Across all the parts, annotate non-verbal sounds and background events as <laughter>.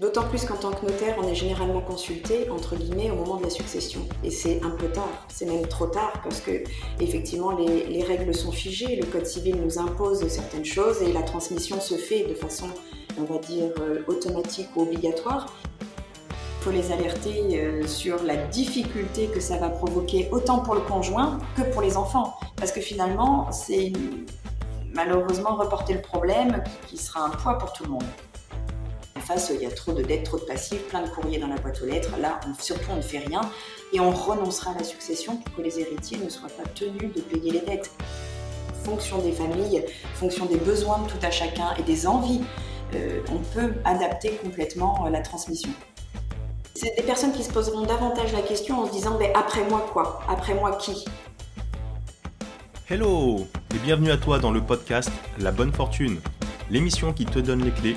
D'autant plus qu'en tant que notaire, on est généralement consulté, entre guillemets, au moment de la succession. Et c'est un peu tard, c'est même trop tard, parce que effectivement les, les, règles sont figées, le Code civil nous impose certaines choses et la transmission se fait de façon, on va dire, euh, automatique ou obligatoire. Il faut les alerter euh, sur la difficulté que ça va provoquer autant pour le conjoint que pour les enfants. Parce que finalement, c'est malheureusement reporter le problème qui sera un poids pour tout le monde il y a trop de dettes, trop de passifs, plein de courriers dans la boîte aux lettres. Là, on, surtout, on ne fait rien et on renoncera à la succession pour que les héritiers ne soient pas tenus de payer les dettes. Fonction des familles, fonction des besoins de tout à chacun et des envies, euh, on peut adapter complètement euh, la transmission. C'est des personnes qui se poseront davantage la question en se disant mais après moi quoi? Après moi qui? Hello et bienvenue à toi dans le podcast La Bonne Fortune, l'émission qui te donne les clés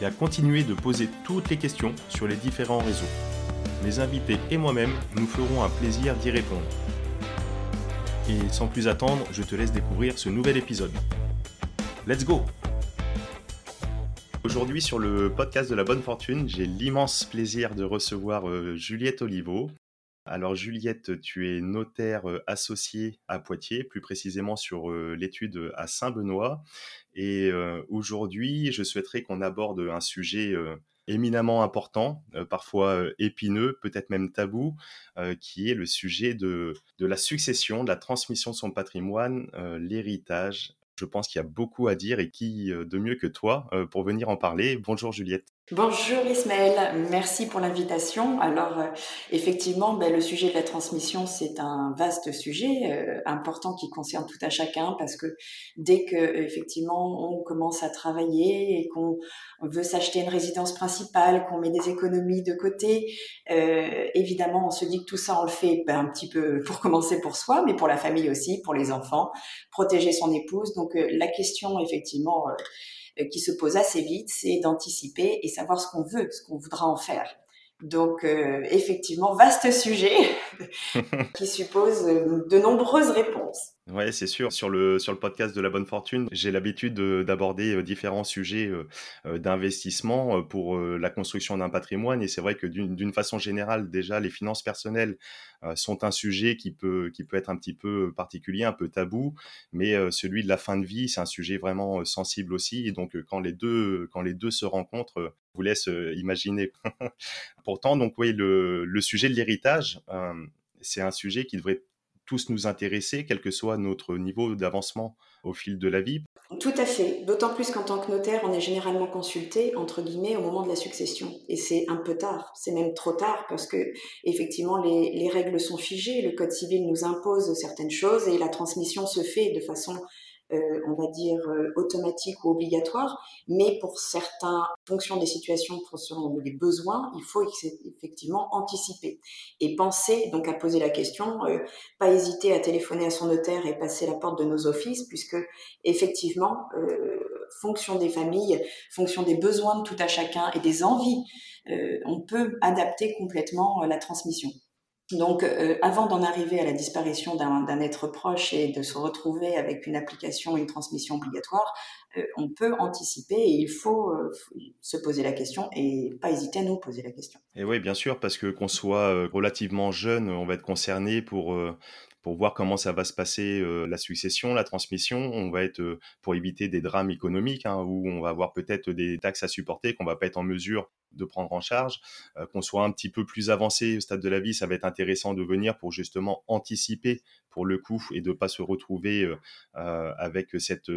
et à continuer de poser toutes les questions sur les différents réseaux. Mes invités et moi-même nous ferons un plaisir d'y répondre. Et sans plus attendre, je te laisse découvrir ce nouvel épisode. Let's go Aujourd'hui sur le podcast de la bonne fortune, j'ai l'immense plaisir de recevoir euh, Juliette Olivo. Alors Juliette, tu es notaire euh, associée à Poitiers, plus précisément sur euh, l'étude à Saint-Benoît. Et aujourd'hui, je souhaiterais qu'on aborde un sujet éminemment important, parfois épineux, peut-être même tabou, qui est le sujet de, de, la succession, de la transmission de son patrimoine, l'héritage. Je pense qu'il y a beaucoup à dire et qui de mieux que toi pour venir en parler. Bonjour Juliette. Bonjour Ismaël, merci pour l'invitation. Alors euh, effectivement, ben, le sujet de la transmission, c'est un vaste sujet euh, important qui concerne tout à chacun parce que dès que effectivement on commence à travailler et qu'on veut s'acheter une résidence principale, qu'on met des économies de côté, euh, évidemment on se dit que tout ça on le fait ben, un petit peu pour commencer pour soi, mais pour la famille aussi, pour les enfants, protéger son épouse. Donc la question effectivement euh, qui se pose assez vite, c'est d'anticiper et savoir ce qu'on veut, ce qu'on voudra en faire. Donc euh, effectivement, vaste sujet <laughs> qui suppose euh, de nombreuses réponses. Ouais, c'est sûr. Sur le, sur le podcast de la bonne fortune, j'ai l'habitude d'aborder différents sujets d'investissement pour la construction d'un patrimoine. Et c'est vrai que d'une façon générale, déjà, les finances personnelles sont un sujet qui peut, qui peut être un petit peu particulier, un peu tabou. Mais celui de la fin de vie, c'est un sujet vraiment sensible aussi. Et donc, quand les deux, quand les deux se rencontrent, vous laisse imaginer. <laughs> Pourtant, donc, oui, le, le sujet de l'héritage, c'est un sujet qui devrait tous nous intéresser, quel que soit notre niveau d'avancement au fil de la vie. Tout à fait. D'autant plus qu'en tant que notaire, on est généralement consulté, entre guillemets, au moment de la succession. Et c'est un peu tard. C'est même trop tard parce que, effectivement, les, les règles sont figées. Le Code civil nous impose certaines choses et la transmission se fait de façon euh, on va dire, euh, automatique ou obligatoire, mais pour certains fonctions des situations, pour selon les besoins, il faut effectivement anticiper et penser donc à poser la question, euh, pas hésiter à téléphoner à son notaire et passer la porte de nos offices, puisque effectivement, fonction des familles, fonction des besoins de tout à chacun et des envies, on peut adapter complètement la transmission. Donc, euh, avant d'en arriver à la disparition d'un être proche et de se retrouver avec une application, une transmission obligatoire, euh, on peut anticiper et il faut euh, se poser la question et pas hésiter à nous poser la question. Et oui, bien sûr, parce que qu'on soit relativement jeune, on va être concerné pour pour voir comment ça va se passer la succession, la transmission. On va être pour éviter des drames économiques hein, où on va avoir peut-être des taxes à supporter qu'on va pas être en mesure de prendre en charge. qu'on soit un petit peu plus avancé au stade de la vie, ça va être intéressant de venir pour justement anticiper pour le coup et de pas se retrouver avec cette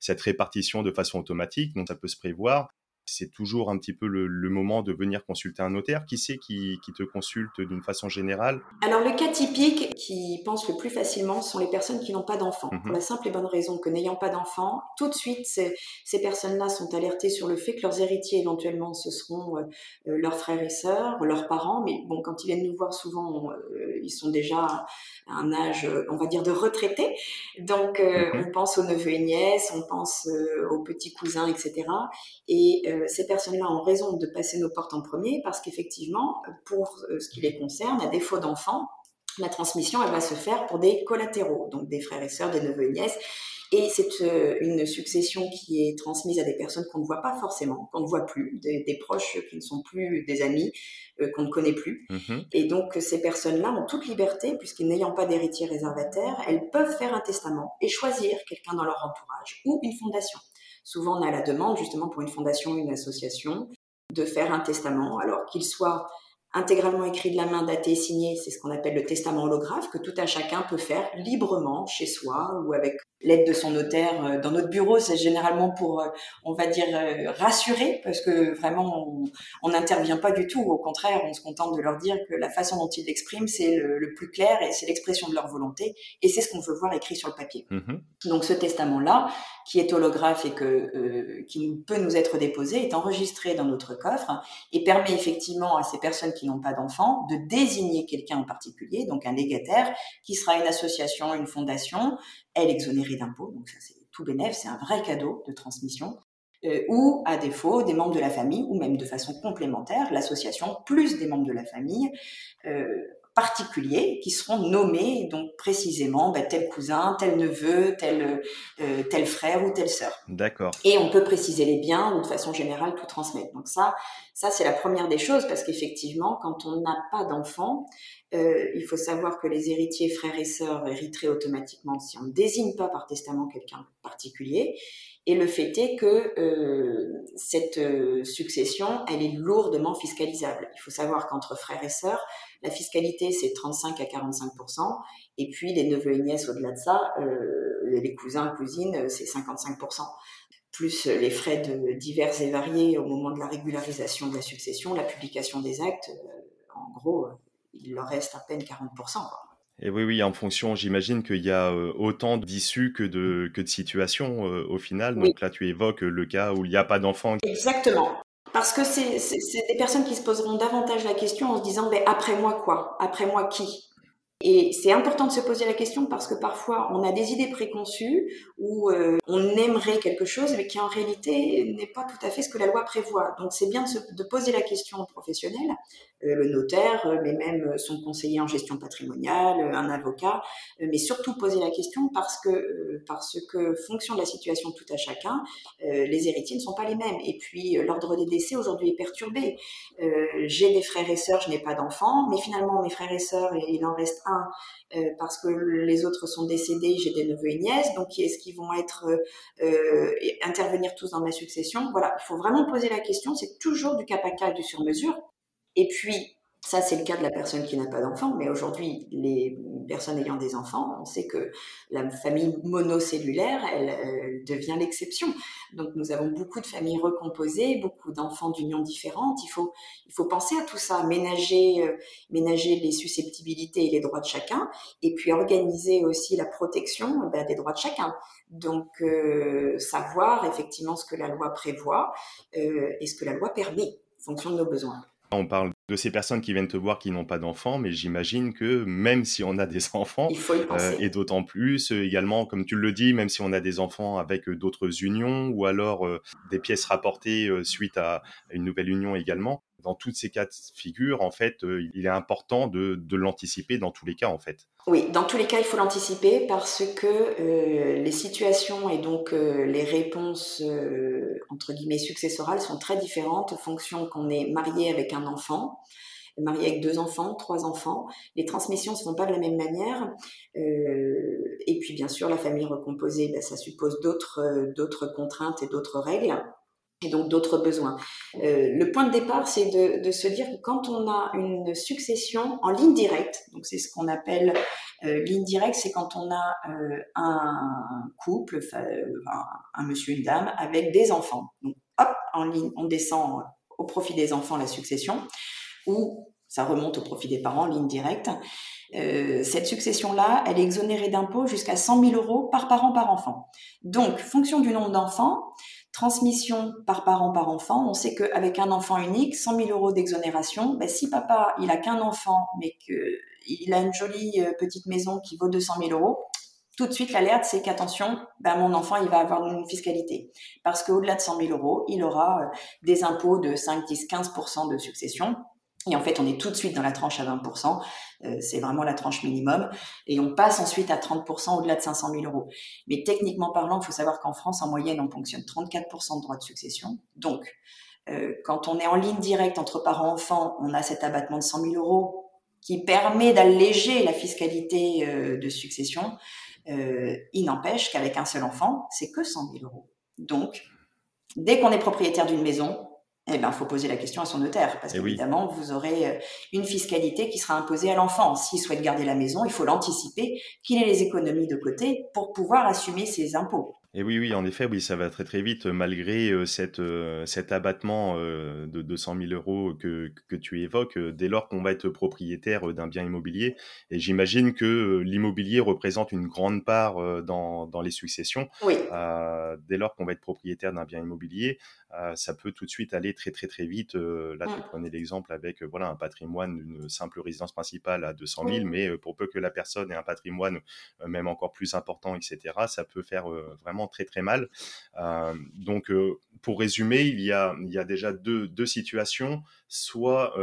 cette répartition de façon automatique. Donc ça peut se prévoir. C'est toujours un petit peu le, moment de venir consulter un notaire. Qui c'est qui, te consulte d'une façon générale? Alors le cas typique qui pense le plus facilement sont les personnes qui n'ont pas d'enfants. Pour mhm. la simple et bonne raison que n'ayant pas d'enfants, tout de suite ces, ces personnes-là sont alertées sur le fait que leurs héritiers éventuellement ce seront euh, euh, leurs frères et sœurs, leurs parents. Mais bon, quand ils viennent nous voir souvent, euh, ils sont déjà à un âge, on va dire, de retraité. Donc mhm. on pense aux neveux et nièces, on pense aux petits cousins, etc. Et ces personnes-là ont raison de passer nos portes en premier parce qu'effectivement, pour euh, ce qui les concerne, à défaut d'enfants, la transmission, elle va se faire pour des collatéraux, donc des frères et sœurs, des neveux et nièces. Et c'est euh, une succession qui est transmise à des personnes qu'on ne voit pas forcément, qu'on ne voit plus, des, proches qui ne sont plus des amis, qu'on ne connaît plus. Mm-hmm. Et donc ces personnes-là ont toute liberté, puisqu'ils n'ayant pas d'héritier réservataire, elles peuvent faire un testament et choisir quelqu'un dans leur entourage ou une fondation. Souvent, on a la demande, justement, pour une fondation, une association, de faire un testament, alors qu'il soit intégralement écrit de la main, daté et signé, c'est ce qu'on appelle le testament holographe, que tout un chacun peut faire librement chez soi ou avec l'aide de son notaire euh, dans notre bureau. C'est généralement pour, euh, on va dire, euh, rassurer, parce que vraiment, on n'intervient pas du tout. Au contraire, on se contente de leur dire que la façon dont ils l'expriment, c'est le, plus clair et c'est l'expression de leur volonté. Et c'est ce qu'on veut voir écrit sur le papier. Mm-hmm. Donc ce testament-là, qui est holographe et que, qui peut nous être déposé, est enregistré dans notre coffre et permet effectivement à ces personnes qui n'ont pas d'enfants de désigner quelqu'un en particulier, donc un légataire, qui sera une association, une fondation, elle exonérée d'impôts, donc ça c'est tout bénéf, c'est un vrai cadeau de transmission, euh, ou à défaut des membres de la famille, ou même de façon complémentaire, l'association plus des membres de la famille, euh, particuliers qui seront nommés donc précisément bah, tel cousin, tel neveu, tel euh, tel frère ou telle sœur. D'accord. Et on peut préciser les biens ou de façon générale tout transmettre. Donc ça, ça c'est la première des choses parce qu'effectivement, quand on n'a pas d'enfant, euh, il faut savoir que les héritiers frères et sœurs hériteraient automatiquement si on ne désigne pas par testament quelqu'un particulier. Et le fait est que euh, cette euh, succession, elle est lourdement fiscalisable. Il faut savoir qu'entre frères et sœurs, la fiscalité, c'est 35 à 45% et puis les neveux et nièces au-delà de ça, euh, les cousins, cousines, c'est 55% plus les frais de, divers et variés au moment de la régularisation de la succession, la publication des actes, en gros, il leur reste à peine 40 et oui, oui, en fonction, j'imagine qu'il y a euh, autant d'issues que de, que de situations euh, au final. Donc là, tu évoques le cas où il n'y a pas d'enfant. Exactement. Parce que c'est des personnes qui se poseront davantage la question en se disant, mais après moi quoi? Après moi qui? Et c'est important de se poser la question parce que parfois on a des idées préconçues ou euh, on aimerait quelque chose mais qui en réalité n'est pas tout à fait ce que la loi prévoit. Donc c'est bien de, poser la question au professionnel, euh, le notaire, euh, mais même son conseiller en gestion patrimoniale, un avocat, mais surtout poser la question parce que parce que fonction de la situation tout à chacun, les héritiers ne sont pas les mêmes. Et puis l'ordre des décès aujourd'hui est perturbé. J'ai des frères et sœurs, je n'ai pas d'enfants, mais finalement mes frères et sœurs, il en reste euh, parce que les autres sont décédés, j'ai des neveux et nièces, donc est-ce qu'ils vont être euh, euh, intervenir tous dans ma succession? Voilà, il faut vraiment poser la question. C'est toujours du cas par cas, du sur mesure. Et puis ça, c'est le cas de la personne qui n'a pas d'enfant, mais aujourd'hui, les personnes ayant des enfants, on sait que la famille monocellulaire, elle, devient l'exception. Donc, nous avons beaucoup de familles recomposées, beaucoup d'enfants d'unions différentes. Il faut, penser à tout ça, ménager, euh, ménager les susceptibilités et les droits de chacun, et puis organiser aussi la protection ben, des droits de chacun. Donc, euh, savoir effectivement ce que la loi prévoit euh, et ce que la loi permet, en fonction de nos besoins. On parle de ces personnes qui viennent te voir qui n'ont pas d'enfants, mais j'imagine que même si on a des <laughs> enfants, euh, et d'autant plus euh, également, comme tu le dis, même si on a des enfants avec euh, d'autres unions ou alors des pièces rapportées suite à une nouvelle union également, dans toutes ces cas de figure, en fait, il est important de, l'anticiper dans tous les cas, en fait. Oui, dans tous les cas, il faut l'anticiper parce que les situations et donc les réponses, entre guillemets, successorales sont très différentes en fonction qu'on est marié avec un enfant marié avec deux enfants, trois enfants. Les transmissions ne se font pas de la même manière. Euh, et puis, bien sûr, la famille recomposée, ben, ça suppose d'autres, euh, d'autres contraintes et d'autres règles et donc d'autres besoins. Euh, le point de départ, c'est de, se dire que quand on a une succession en ligne directe, donc c'est ce qu'on appelle Euh, ligne directe, c'est quand on a euh, un couple, un, monsieur, une dame, avec des enfants. Donc, hop, en ligne, on descend au profit des enfants la succession, ou ça remonte au profit des parents, ligne directe. Cette succession-là, elle est exonérée d'impôts jusqu'à 100 000 euros par parent par enfant. Donc, fonction du nombre d'enfants, transmission par parent par enfant, on sait qu'avec un enfant unique, 100 000 euros d'exonération, ben, si papa, il a qu'un enfant, mais qu'il a une jolie euh, petite maison qui vaut 200 000 euros, tout de suite, l'alerte, c'est qu'attention, ben, mon enfant, il va avoir une fiscalité. Parce qu'au-delà de 100 000 euros, il aura euh, des impôts de 5, 10, 15% de succession. Et en fait, on est tout de suite dans la tranche à 20%. Euh, c'est vraiment la tranche minimum. Et on passe ensuite à 30% au-delà de 500 000 euros. Mais techniquement parlant, il faut savoir qu'en France, en moyenne, on fonctionne 34% de droits de succession. Donc, euh, quand on est en ligne directe entre parents-enfants, on a cet abattement de 100 000 euros qui permet d'alléger la fiscalité euh, de succession. il n'empêche qu'avec un seul enfant, c'est que 100 000 euros. Donc, dès qu'on est propriétaire d'une maison, eh ben, faut poser la question à son notaire, parce eh qu'évidemment, vous aurez euh, une fiscalité qui sera imposée à l'enfant. S'il souhaite garder la maison, il faut l'anticiper, qu'il ait les économies de côté pour pouvoir assumer ses impôts. Et oui, oui, en effet, oui, ça va très très vite, malgré euh, cette, euh, cet abattement de 200 000 euros que, que tu évoques, dès lors qu'on va être propriétaire d'un bien immobilier. Et j'imagine que l'immobilier représente une grande part dans, dans les successions. Oui. dès lors qu'on va être propriétaire d'un bien immobilier, ça peut tout de suite aller très très très vite. là, tu mmh. prenais l'exemple avec voilà un patrimoine d'une simple résidence principale à 200 000, mais pour peu que la personne ait un patrimoine même encore plus important, etc., ça peut faire vraiment très très mal. donc, pour résumer, il y a, déjà deux, situations. Soit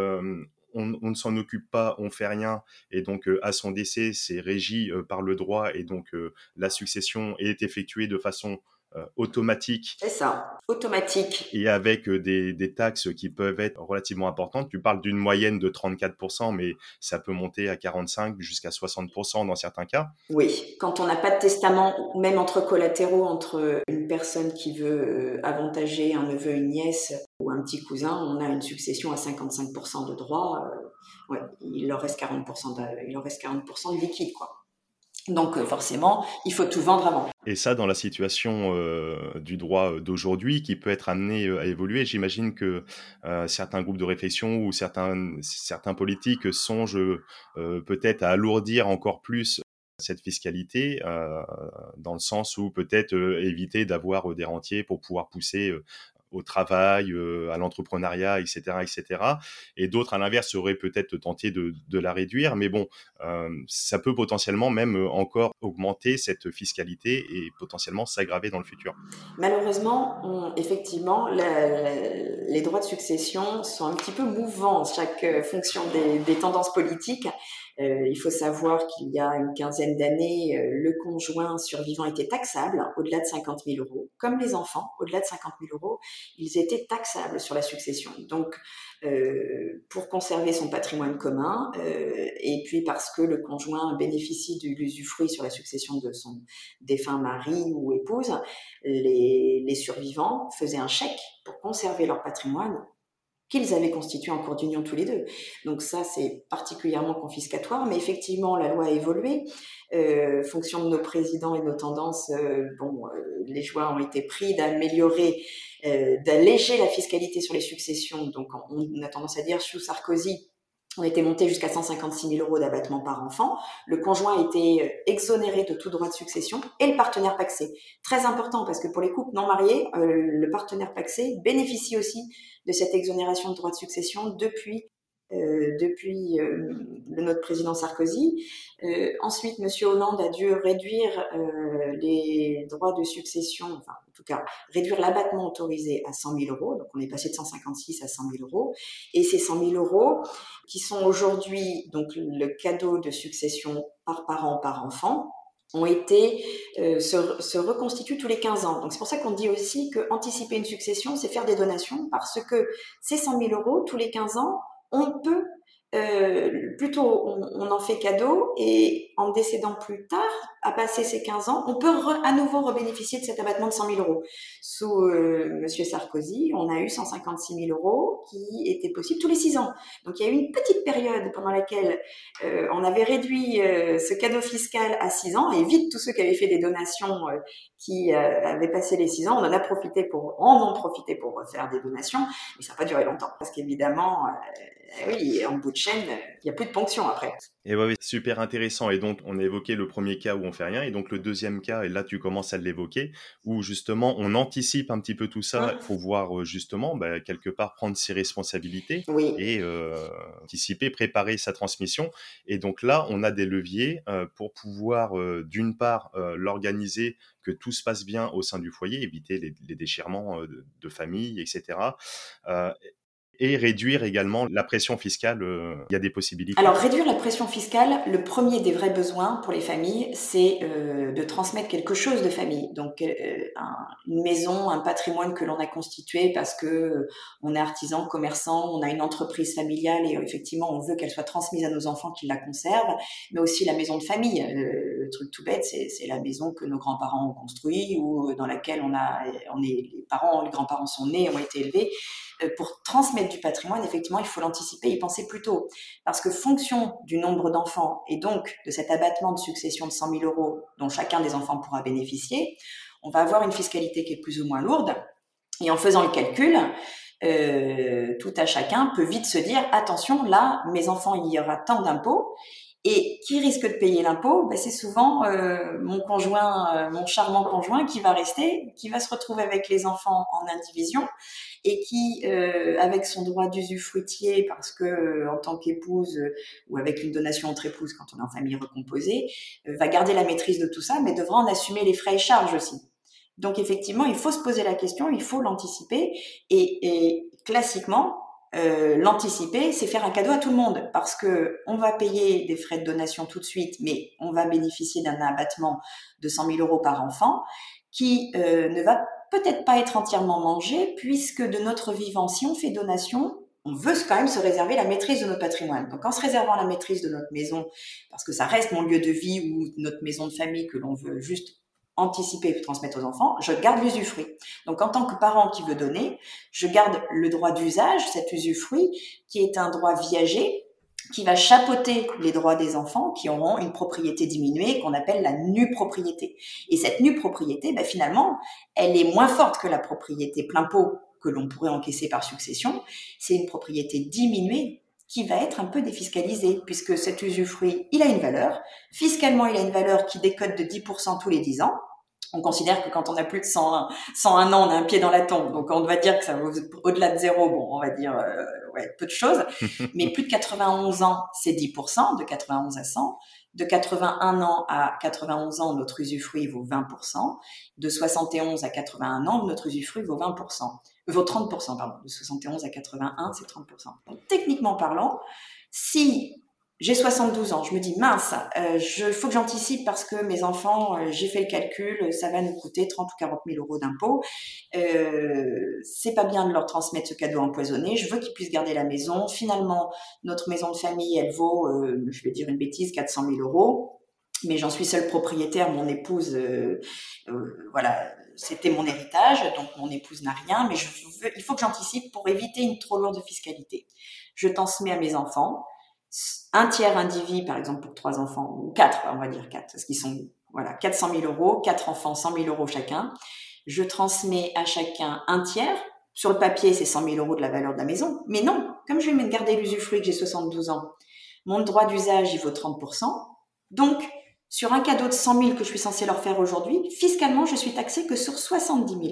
on, on, ne s'en occupe pas, on fait rien, et donc à son décès, c'est régi par le droit, et donc la succession est effectuée de façon euh, automatique. C'est ça, automatique. Et avec euh, des, des, taxes qui peuvent être relativement importantes. Tu parles d'une moyenne de 34%, mais ça peut monter à 45% jusqu'à 60% dans certains cas. Oui, quand on n'a pas de testament, même entre collatéraux, entre une personne qui veut euh, avantager un neveu, une nièce ou un petit cousin, on a une succession à 55% de droits. ouais, il leur reste 40% de, il leur reste 40% de liquide, quoi. Donc euh, forcément, il faut tout vendre avant. Et ça, dans la situation euh, du droit d'aujourd'hui, qui peut être amené euh, à évoluer, j'imagine que certains groupes de réflexion ou certains politiques songent peut-être à alourdir encore plus cette fiscalité, dans le sens où peut-être éviter d'avoir des rentiers pour pouvoir pousser au travail, euh, à l'entrepreneuriat, etc., etc. Et d'autres, à l'inverse, seraient peut-être tentés de, la réduire, mais bon, euh, ça peut potentiellement même euh, encore augmenter cette fiscalité et potentiellement s'aggraver dans le futur. Malheureusement, effectivement, les droits de succession sont un petit peu mouvants, chaque fonction des tendances politiques. Euh, il faut savoir qu'il y a une quinzaine d'années, euh, le conjoint survivant était taxable au-delà de 50 000 euros. Comme les enfants, au-delà de 50 000 euros, ils étaient taxables sur la succession. Donc, euh, pour conserver son patrimoine commun, et puis parce que le conjoint bénéficie de l'usufruit sur la succession de son défunt mari ou épouse, les survivants faisaient un chèque pour conserver leur patrimoine qu'ils avaient constitué en cours d'union tous les deux. Donc ça, c'est particulièrement confiscatoire, mais effectivement, la loi a évolué. Euh, fonction de nos présidents et nos tendances, euh, bon, euh, les choix ont été pris d'améliorer, euh, d'alléger la fiscalité sur les successions. Donc on a tendance à dire sous Sarkozy, on était monté jusqu'à 156 000 euros d'abattement par enfant. Le conjoint était euh, exonéré de tout droit de succession et le partenaire paxé. Très important parce que pour les couples non mariés, euh, le partenaire paxé bénéficie aussi de cette exonération de droit de succession depuis euh, depuis euh, notre président Sarkozy. Euh, ensuite, Monsieur Hollande a dû réduire les droits de succession, enfin en tout cas réduire l'abattement autorisé à 100 000 euros. Donc on est passé de 156 à 100 000 euros. Et ces 100 000 euros, qui sont aujourd'hui donc le cadeau de succession par parent par enfant, ont été se, se, reconstituent tous les 15 ans. Donc c'est pour ça qu'on dit aussi que anticiper une succession, c'est faire des donations parce que ces 100 000 euros tous les 15 ans on peut euh, plutôt on, en fait cadeau et en décédant plus tard, à passer ses 15 ans, on peut à nouveau rebénéficier de cet abattement de 100 000 euros. Sous euh, Monsieur Sarkozy, on a eu 156 000 euros qui étaient possibles tous les 6 ans. Donc il y a eu une petite période pendant laquelle euh, on avait réduit euh, ce cadeau fiscal à 6 ans et vite tous ceux qui avaient fait des donations qui avaient passé les 6 ans, on en a profité pour, en ont profité pour faire des donations, mais ça n'a pas duré longtemps parce qu'évidemment eh oui, en bout de chaîne, il n'y a plus de ponction après. Et ouais, super intéressant. Et donc, on a évoqué le premier cas où on fait rien. Et donc, le deuxième cas, et là, tu commences à l'évoquer, où justement, on anticipe un petit peu tout ça pour voir euh, justement, bah, quelque part, prendre ses responsabilités et euh, anticiper, préparer sa transmission. Et donc là, on a des leviers euh, pour pouvoir, d'une part, l'organiser que tout se passe bien au sein du foyer, éviter les, déchirements de, de, famille, etc et réduire également la pression fiscale. Euh, il y a des possibilités. Alors réduire la pression fiscale, le premier des vrais besoins pour les familles, c'est euh, de transmettre quelque chose de famille. Donc euh, une maison, un patrimoine que l'on a constitué parce que on est artisan, commerçant, on a une entreprise familiale et effectivement on veut qu'elle soit transmise à nos enfants qui la conservent, mais aussi la maison de famille. le truc tout bête, c'est la maison que nos grands-parents ont construite ou dans laquelle on a, on est, les parents, les grands-parents sont nés, ont été élevés. Euh, pour transmettre du patrimoine, effectivement, il faut l'anticiper, y penser plus tôt. Parce que fonction du nombre d'enfants et donc de cet abattement de succession de 100 000 euros dont chacun des enfants pourra bénéficier, on va avoir une fiscalité qui est plus ou moins lourde. Et en faisant le calcul, euh, tout à chacun peut vite se dire attention, là, mes enfants, il y aura tant d'impôts. Et qui risque de payer l'impôt? Ben, C'est souvent euh, mon conjoint, euh, mon charmant conjoint qui va rester, qui va se retrouver avec les enfants en indivision et qui, euh, avec son droit d'usufruitier, parce que euh, en tant qu'épouse euh, ou avec une donation entre épouses quand on est en famille recomposée, va garder la maîtrise de tout ça, mais devra en assumer les frais et charges aussi. Donc effectivement, il faut se poser la question, il faut l'anticiper et, et classiquement, euh, l'anticiper, c'est faire un cadeau à tout le monde parce que on va payer des frais de donation tout de suite, mais on va bénéficier d'un abattement de 100 000 euros par enfant qui euh, ne va peut-être pas être entièrement mangé puisque de notre vivant, si on fait donation, on veut quand même se réserver la maîtrise de notre patrimoine. Donc en se réservant la maîtrise de notre maison, parce que ça reste mon lieu de vie ou notre maison de famille que l'on veut juste anticiper et transmettre aux enfants, je garde l'usufruit. Donc en tant que parent qui veut donner, je garde le droit d'usage, cet usufruit, qui est un droit viager, qui va chapeauter les droits des enfants qui auront une propriété diminuée qu'on appelle la nue propriété. Et cette nue propriété, ben, finalement, elle est moins forte que la propriété plein pot que l'on pourrait encaisser par succession. C'est une propriété diminuée qui va être un peu défiscalisée, puisque cet usufruit, il a une valeur. Fiscalement, il a une valeur qui décode de 10% tous les 10 ans. On considère que quand on a plus de 101, 101 ans, on a un pied dans la tombe. Donc, on va dire que ça vaut au-delà de zéro. Bon, on va dire euh, ouais, peu de choses. <laughs> Mais plus de 91 ans, c'est 10%, de 91 à 100. De 81 ans à 91 ans, notre usufruit vaut 20%. De 71 à 81 ans, notre usufruit vaut 20%. Euh, vaut 30%, pardon. De 71 à 81, c'est 30%. Donc, techniquement parlant, si j'ai 72 ans, je me dis mince, euh, je faut que j'anticipe parce que mes enfants, euh, j'ai fait le calcul, ça va nous coûter 30 ou 40 000 euros d'impôts. Euh, c'est pas bien de leur transmettre ce cadeau empoisonné. Je veux qu'ils puissent garder la maison. Finalement, notre maison de famille, elle vaut, euh, je vais dire une bêtise, 400 000 euros. Mais j'en suis seule propriétaire. Mon épouse, voilà, c'était mon héritage, donc mon épouse n'a rien. Mais je il faut que j'anticipe pour éviter une trop lourde fiscalité. Je transmets à mes enfants un tiers individu, par exemple, pour trois enfants, ou quatre, on va dire quatre, parce qu'ils sont, voilà, 400 000 euros, quatre enfants, 100 000 euros chacun. Je transmets à chacun un tiers. Sur le papier, c'est 100 000 euros de la valeur de la maison. Mais non, comme je vais garder l'usufruit que j'ai 72 ans, mon droit d'usage, il vaut 30%. Donc, sur un cadeau de 100 000 que je suis censé leur faire aujourd'hui, fiscalement, je suis taxé que sur 70 000.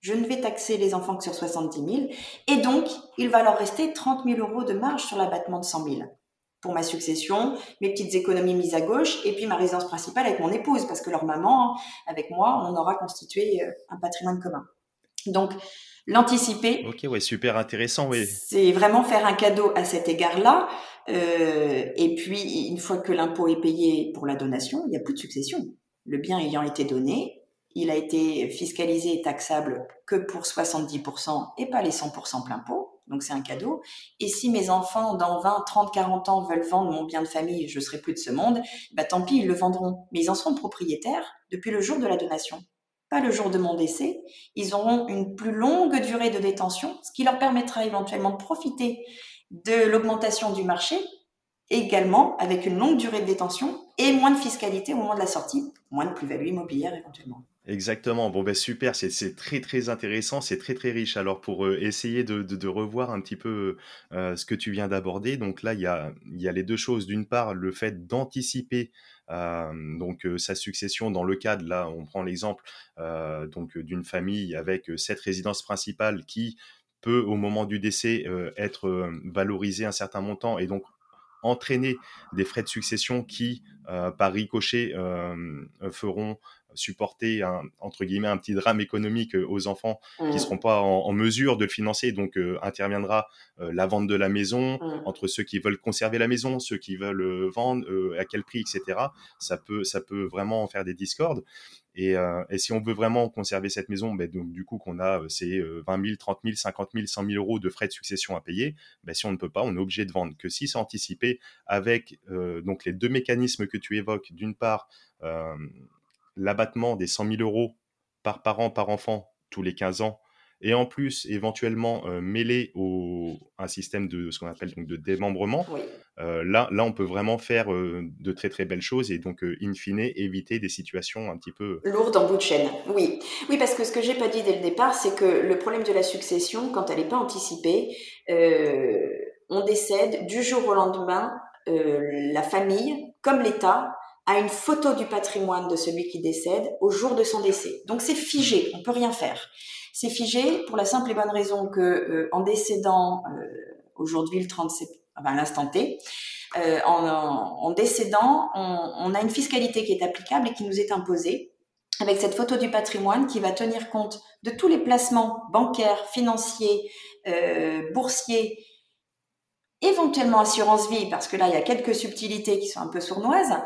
Je ne vais taxer les enfants que sur 70 000. Et donc, il va leur rester 30 000 euros de marge sur l'abattement de 100 000 pour ma succession, mes petites économies mises à gauche, et puis ma résidence principale avec mon épouse, parce que leur maman, avec moi, on aura constitué euh, un patrimoine commun. Donc, l'anticiper. Ok, ouais, super intéressant, oui. C'est vraiment faire un cadeau à cet égard-là. Euh, et puis, une fois que l'impôt est payé pour la donation, il n'y a plus de succession. Le bien ayant été donné, il a été fiscalisé et taxable que pour 70% et pas les 100% plein pot. donc c'est un cadeau. Et si mes enfants, dans 20, 30, 40 ans, veulent vendre mon bien de famille, je serai plus de ce monde, bah tant pis, ils le vendront. Mais ils en seront propriétaires depuis le jour de la donation, pas le jour de mon décès. Ils auront une plus longue durée de détention, ce qui leur permettra éventuellement de profiter de l'augmentation du marché, également avec une longue durée de détention et moins de fiscalité au moment de la sortie, moins de plus-value immobilière éventuellement. Exactement. Bon, ben super, c'est très très intéressant, c'est très très riche. Alors pour euh, essayer de, revoir un petit peu euh, ce que tu viens d'aborder, donc là il y a, les deux choses. D'une part, le fait d'anticiper euh, sa succession dans le cadre, là on prend l'exemple donc d'une famille avec cette résidence principale qui peut au moment du décès être valorisée un certain montant et donc entraîner des frais de succession qui, par ricochet, feront supporter un, entre guillemets un petit drame économique euh, aux enfants qui ne mmh. seront pas en, mesure de le financer. Donc euh, interviendra euh, la vente de la maison mmh. entre ceux qui veulent conserver la maison, ceux qui veulent vendre, à quel prix, etc. Ça peut, ça peut vraiment faire des discordes. Et, et, si on veut vraiment conserver cette maison, ben, donc, du coup qu'on a ces 20 000, 30 000, 50 000, 100 000 euros de frais de succession à payer, ben, si on ne peut pas, on est obligé de vendre. Que si c'est anticipé avec donc les deux mécanismes que tu évoques, d'une part l'abattement des 100 000 euros par parent, par enfant, tous les 15 ans, et en plus éventuellement euh, mêlé au un système de ce qu'on appelle donc de démembrement, euh, là, là on peut vraiment faire euh, de très très belles choses et donc in fine éviter des situations un petit peu lourdes en bout de chaîne. Oui, oui parce que ce que j'ai pas dit dès le départ, c'est que le problème de la succession, quand elle n'est pas anticipée, on décède du jour au lendemain, la famille comme l'État à une photo du patrimoine de celui qui décède au jour de son décès. Donc c'est figé, on peut rien faire. C'est figé pour la simple et bonne raison que euh, en décédant euh, aujourd'hui le 30 septembre, enfin, l'instant T, euh, en, en, décédant, on, on, a une fiscalité qui est applicable et qui nous est imposée avec cette photo du patrimoine qui va tenir compte de tous les placements bancaires, financiers, boursiers éventuellement assurance vie, parce que là, il y a quelques subtilités qui sont un peu sournoises,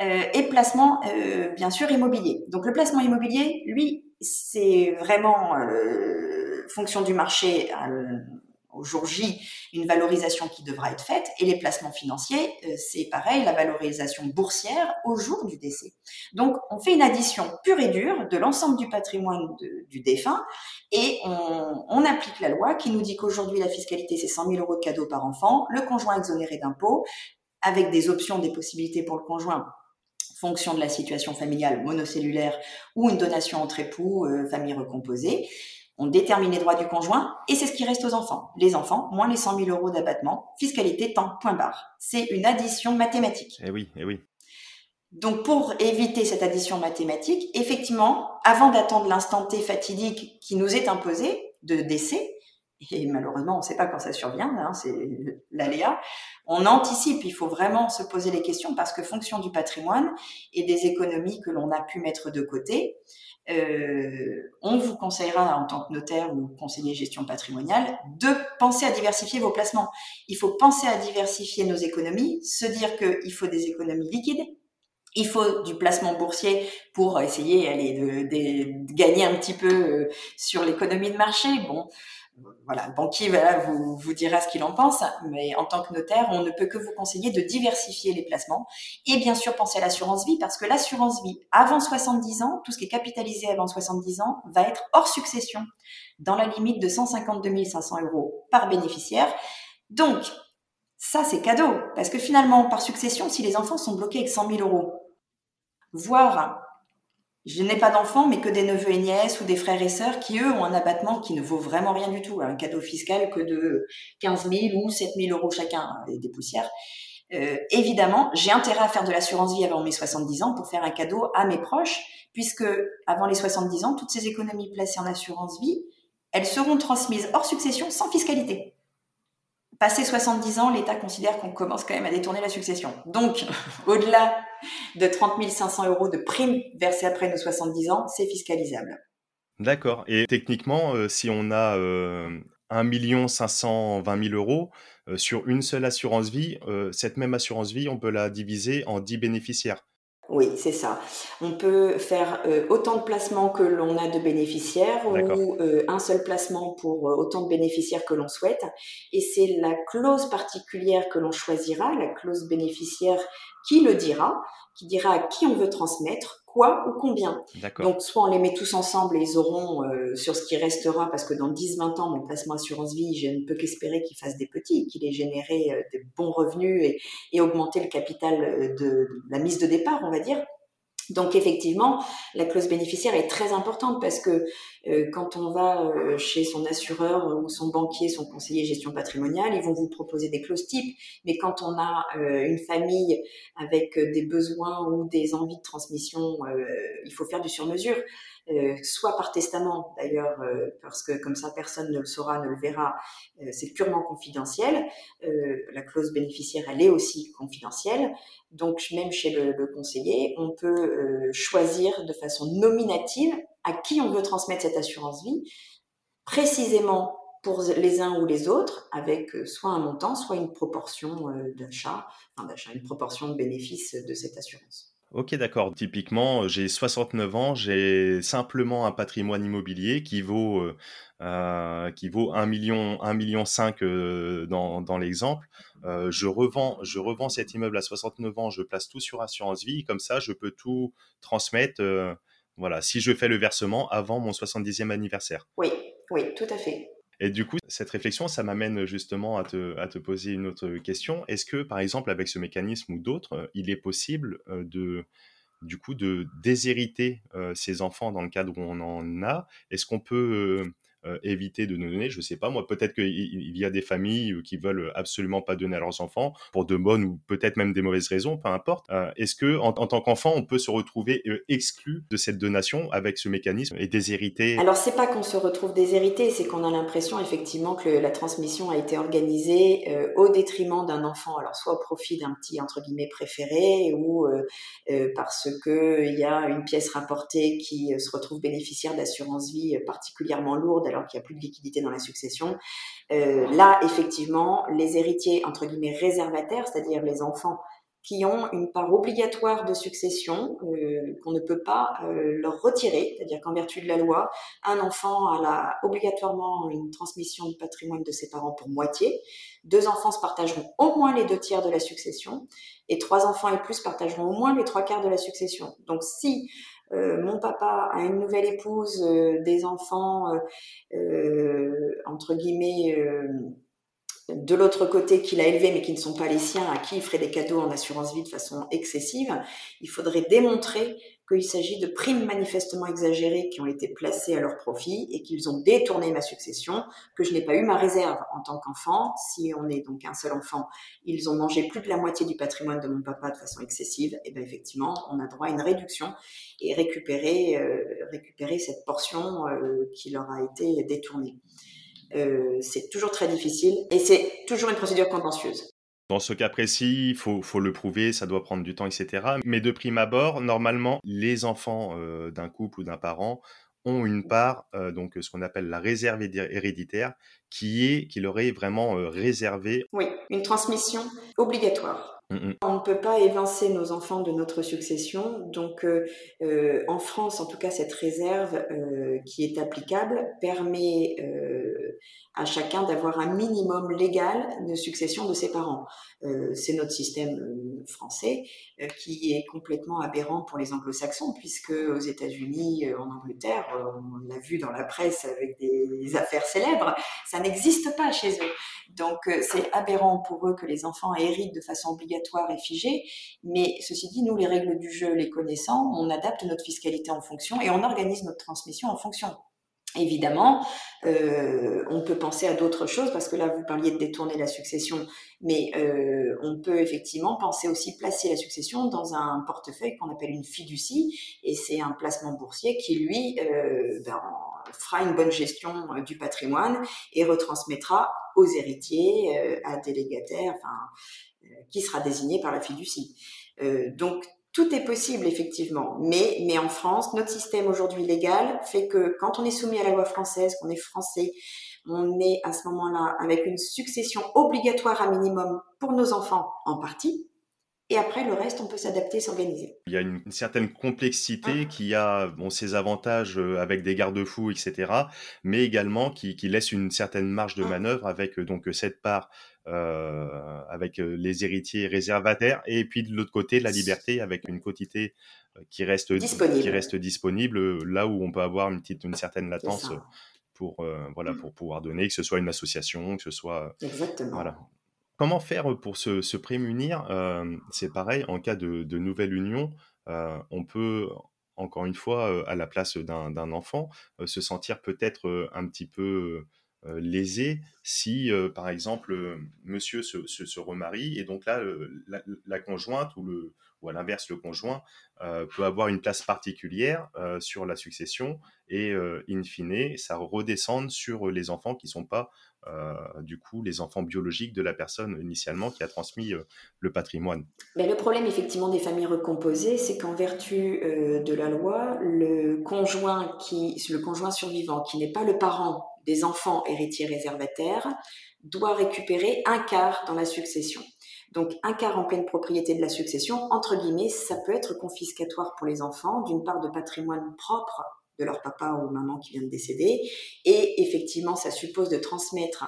euh, et placement, euh, bien sûr, immobilier. Donc le placement immobilier, lui, c'est vraiment euh, fonction du marché au jour J une valorisation qui devra être faite et les placements financiers, euh, c'est pareil, la valorisation boursière au jour du décès. Donc on fait une addition pure et dure de l'ensemble du patrimoine du défunt et on, applique la loi qui nous dit qu'aujourd'hui la fiscalité c'est 100 000 euros de cadeaux par enfant, le conjoint exonéré d'impôts avec des options, des possibilités pour le conjoint fonction de la situation familiale monocellulaire ou une donation entre époux, euh, famille recomposée. On détermine les droits du conjoint et c'est ce qui reste aux enfants. Les enfants, moins les 100 000 euros d'abattement, fiscalité temps, point barre. C'est une addition mathématique. Eh oui, eh oui. Donc pour éviter cette addition mathématique, effectivement, avant d'attendre l'instant T fatidique qui nous est imposé de décès, et malheureusement on ne sait pas quand ça survient, hein, c'est l'aléa, on anticipe, il faut vraiment se poser les questions parce que fonction du patrimoine et des économies que l'on a pu mettre de côté, euh, on vous conseillera en tant que notaire ou conseiller gestion patrimoniale de penser à diversifier vos placements. Il faut penser à diversifier nos économies, se dire qu'il faut des économies liquides, il faut du placement boursier pour essayer allez, de, gagner un petit peu euh, sur l'économie de marché. Bon, voilà, le banquier vous, vous dira ce qu'il en pense, mais en tant que notaire, on ne peut que vous conseiller de diversifier les placements et bien sûr penser à l'assurance vie parce que l'assurance vie avant 70 ans, tout ce qui est capitalisé avant 70 ans, va être hors succession dans la limite de 152 500 euros par bénéficiaire. Donc, ça c'est cadeau parce que finalement, par succession, si les enfants sont bloqués avec 100 000 euros, voire je n'ai pas d'enfants, mais que des neveux et nièces ou des frères et sœurs qui, eux, ont un abattement qui ne vaut vraiment rien du tout, un cadeau fiscal que de 15 000 ou 7 000 euros chacun, des poussières. Euh, évidemment, j'ai intérêt à faire de l'assurance vie avant mes 70 ans pour faire un cadeau à mes proches, puisque avant les 70 ans, toutes ces économies placées en assurance vie, elles seront transmises hors succession sans fiscalité. Passé 70 ans, l'État considère qu'on commence quand même à détourner la succession. Donc, <laughs> au-delà de 30 500 euros de primes versées après nos 70 ans, c'est fiscalisable. D'accord. Et techniquement, euh, si on a euh, 1 520 000 euros euh, sur une seule assurance vie, euh, cette même assurance vie, on peut la diviser en 10 bénéficiaires. Oui, c'est ça. On peut faire euh, autant de placements que l'on a de bénéficiaires ou euh, un seul placement pour euh, autant de bénéficiaires que l'on souhaite. Et c'est la clause particulière que l'on choisira, la clause bénéficiaire qui le dira, qui dira à qui on veut transmettre, quoi ou combien. Donc soit on les met tous ensemble et ils auront sur ce qui restera, parce que dans 10-20 ans, mon placement assurance vie, je ne peux qu'espérer qu'il fasse des petits, qu'il ait généré des bons revenus et, et augmenté le capital de la mise de départ, on va dire. Donc effectivement, la clause bénéficiaire est très importante parce que euh, quand on va euh, chez son assureur ou son banquier, son conseiller gestion patrimoniale, ils vont vous proposer des clauses types. Mais quand on a euh, une famille avec des besoins ou des envies de transmission, il faut faire du sur-mesure. Euh, soit par testament d'ailleurs, euh, parce que comme ça personne ne le saura, ne le verra, euh, c'est purement confidentiel. la clause bénéficiaire, elle est aussi confidentielle. Donc même chez le, le conseiller, on peut choisir de façon nominative à qui on veut transmettre cette assurance vie, précisément pour les uns ou les autres, avec soit un montant, soit une proportion d'achat, enfin d'achat, une proportion de bénéfice de cette assurance. Ok, d'accord. Typiquement, euh, j'ai 69 ans, j'ai simplement un patrimoine immobilier qui vaut, euh, euh qui vaut 1 million, 1 million 5 euh, dans, dans l'exemple. Je revends, je revends cet immeuble à 69 ans, je place tout sur assurance vie, comme ça, je peux tout transmettre. voilà, si je fais le versement avant mon 70e anniversaire. Oui, oui, tout à fait. Et du coup, cette réflexion, ça m'amène justement à te, poser une autre question. Est-ce que, par exemple, avec ce mécanisme ou d'autres, il est possible euh, de, du coup, de déshériter euh, ces enfants dans le cadre où on en a? Est-ce qu'on peut euh, éviter de nous donner. Je sais pas, moi, peut-être qu'il y a des familles euh, qui veulent absolument pas donner à leurs enfants pour de bonnes ou peut-être même des mauvaises raisons, peu importe. Euh, est-ce que, en, tant qu'enfant, on peut se retrouver exclu de cette donation avec ce mécanisme et déshérité? Alors, c'est pas qu'on se retrouve déshérité, c'est qu'on a l'impression effectivement que la transmission a été organisée au détriment d'un enfant, alors soit au profit d'un petit entre guillemets préféré ou parce que il y a une pièce rapportée qui se retrouve bénéficiaire d'assurance vie particulièrement lourde alors qu'il n'y a plus de liquidité dans la succession. Euh, là, effectivement, les héritiers, entre guillemets, réservataires, c'est-à-dire les enfants qui ont une part obligatoire de succession euh, qu'on ne peut pas euh, leur retirer, c'est-à-dire qu'en vertu de la loi, un enfant a obligatoirement une transmission de patrimoine de ses parents pour moitié, deux enfants se partageront au moins les deux tiers de la succession, et trois enfants et plus partageront au moins les trois quarts de la succession. Donc si mon papa a une nouvelle épouse, euh, des enfants, euh, entre guillemets, de l'autre côté qu'il a élevé mais qui ne sont pas les siens, à qui il ferait des cadeaux en assurance vie de façon excessive, il faudrait démontrer qu'il s'agit de primes manifestement exagérées qui ont été placées à leur profit et qu'ils ont détourné ma succession, que je n'ai pas eu ma réserve en tant qu'enfant. Si on est donc un seul enfant, ils ont mangé plus de la moitié du patrimoine de mon papa de façon excessive, et bien effectivement, on a droit à une réduction et récupérer, euh, récupérer cette portion euh, qui leur a été détournée. Euh, c'est toujours très difficile et c'est toujours une procédure contentieuse. Dans ce cas précis, il faut, le prouver, ça doit prendre du temps, etc. Mais de prime abord, normalement, les enfants euh, d'un couple ou d'un parent ont une part, euh, donc ce qu'on appelle la réserve héréditaire, qui est, qui leur est vraiment euh, réservée. Oui, une transmission obligatoire. Mmh, mmh. On ne peut pas évincer nos enfants de notre succession. Donc, euh, euh, en France, en tout cas, cette réserve euh, qui est applicable permet à chacun d'avoir un minimum légal de succession de ses parents. C'est notre système français qui est complètement aberrant pour les anglo-saxons, puisque aux États-Unis, en Angleterre, on l'a vu dans la presse avec des affaires célèbres, ça n'existe pas chez eux. Donc, c'est aberrant pour eux que les enfants héritent de façon obligatoire et figé. Mais ceci dit, nous, les règles du jeu, les connaissant, on adapte notre fiscalité en fonction et on organise notre transmission en fonction. Évidemment, euh, on peut penser à d'autres choses parce que là, vous parliez de détourner la succession, mais euh, on peut effectivement penser aussi placer la succession dans un portefeuille qu'on appelle une fiducie, et c'est un placement boursier qui, lui, euh, ben, fera une bonne gestion du patrimoine et retransmettra aux héritiers, à délégataires, enfin, qui sera désigné par la fiducie. Euh, donc tout est possible effectivement, mais, mais en France, notre système aujourd'hui légal fait que quand on est soumis à la loi française, qu'on est français, on est à ce moment-là avec une succession obligatoire à minimum pour nos enfants en partie, Et après, le reste, on peut s'adapter, s'organiser. Il y a une, certaine complexité ah. qui a bon, ses avantages euh, avec des garde-fous, etc., mais également qui, qui, laisse une certaine marge de ah. manœuvre avec donc cette part euh, avec les héritiers réservataires et puis de l'autre côté la liberté avec une quotité qui reste disponible. qui reste disponible là où on peut avoir une petite une certaine latence pour voilà mmh. pour pouvoir donner que ce soit une association que ce soit exactement voilà Comment faire pour se, prémunir? C'est pareil, en cas de, nouvelle union, on peut, encore une fois, à la place d'un enfant, se sentir peut-être un petit peu lésé si, par exemple, monsieur se, remarie et donc là, la, conjointe ou, ou à l'inverse, le conjoint peut avoir une place particulière sur la succession et, in fine, ça redescende sur les enfants qui ne sont pas du coup les enfants biologiques de la personne initialement qui a transmis euh, le patrimoine. Mais le problème effectivement des familles recomposées, c'est qu'en vertu euh, de la loi, le conjoint, qui, le conjoint survivant qui n'est pas le parent des enfants héritiers réservataires doit récupérer un quart dans la succession. Donc un quart en pleine propriété de la succession, entre guillemets, ça peut être confiscatoire pour les enfants d'une part de patrimoine propre de leur papa ou maman qui vient de décéder. Et effectivement, ça suppose de transmettre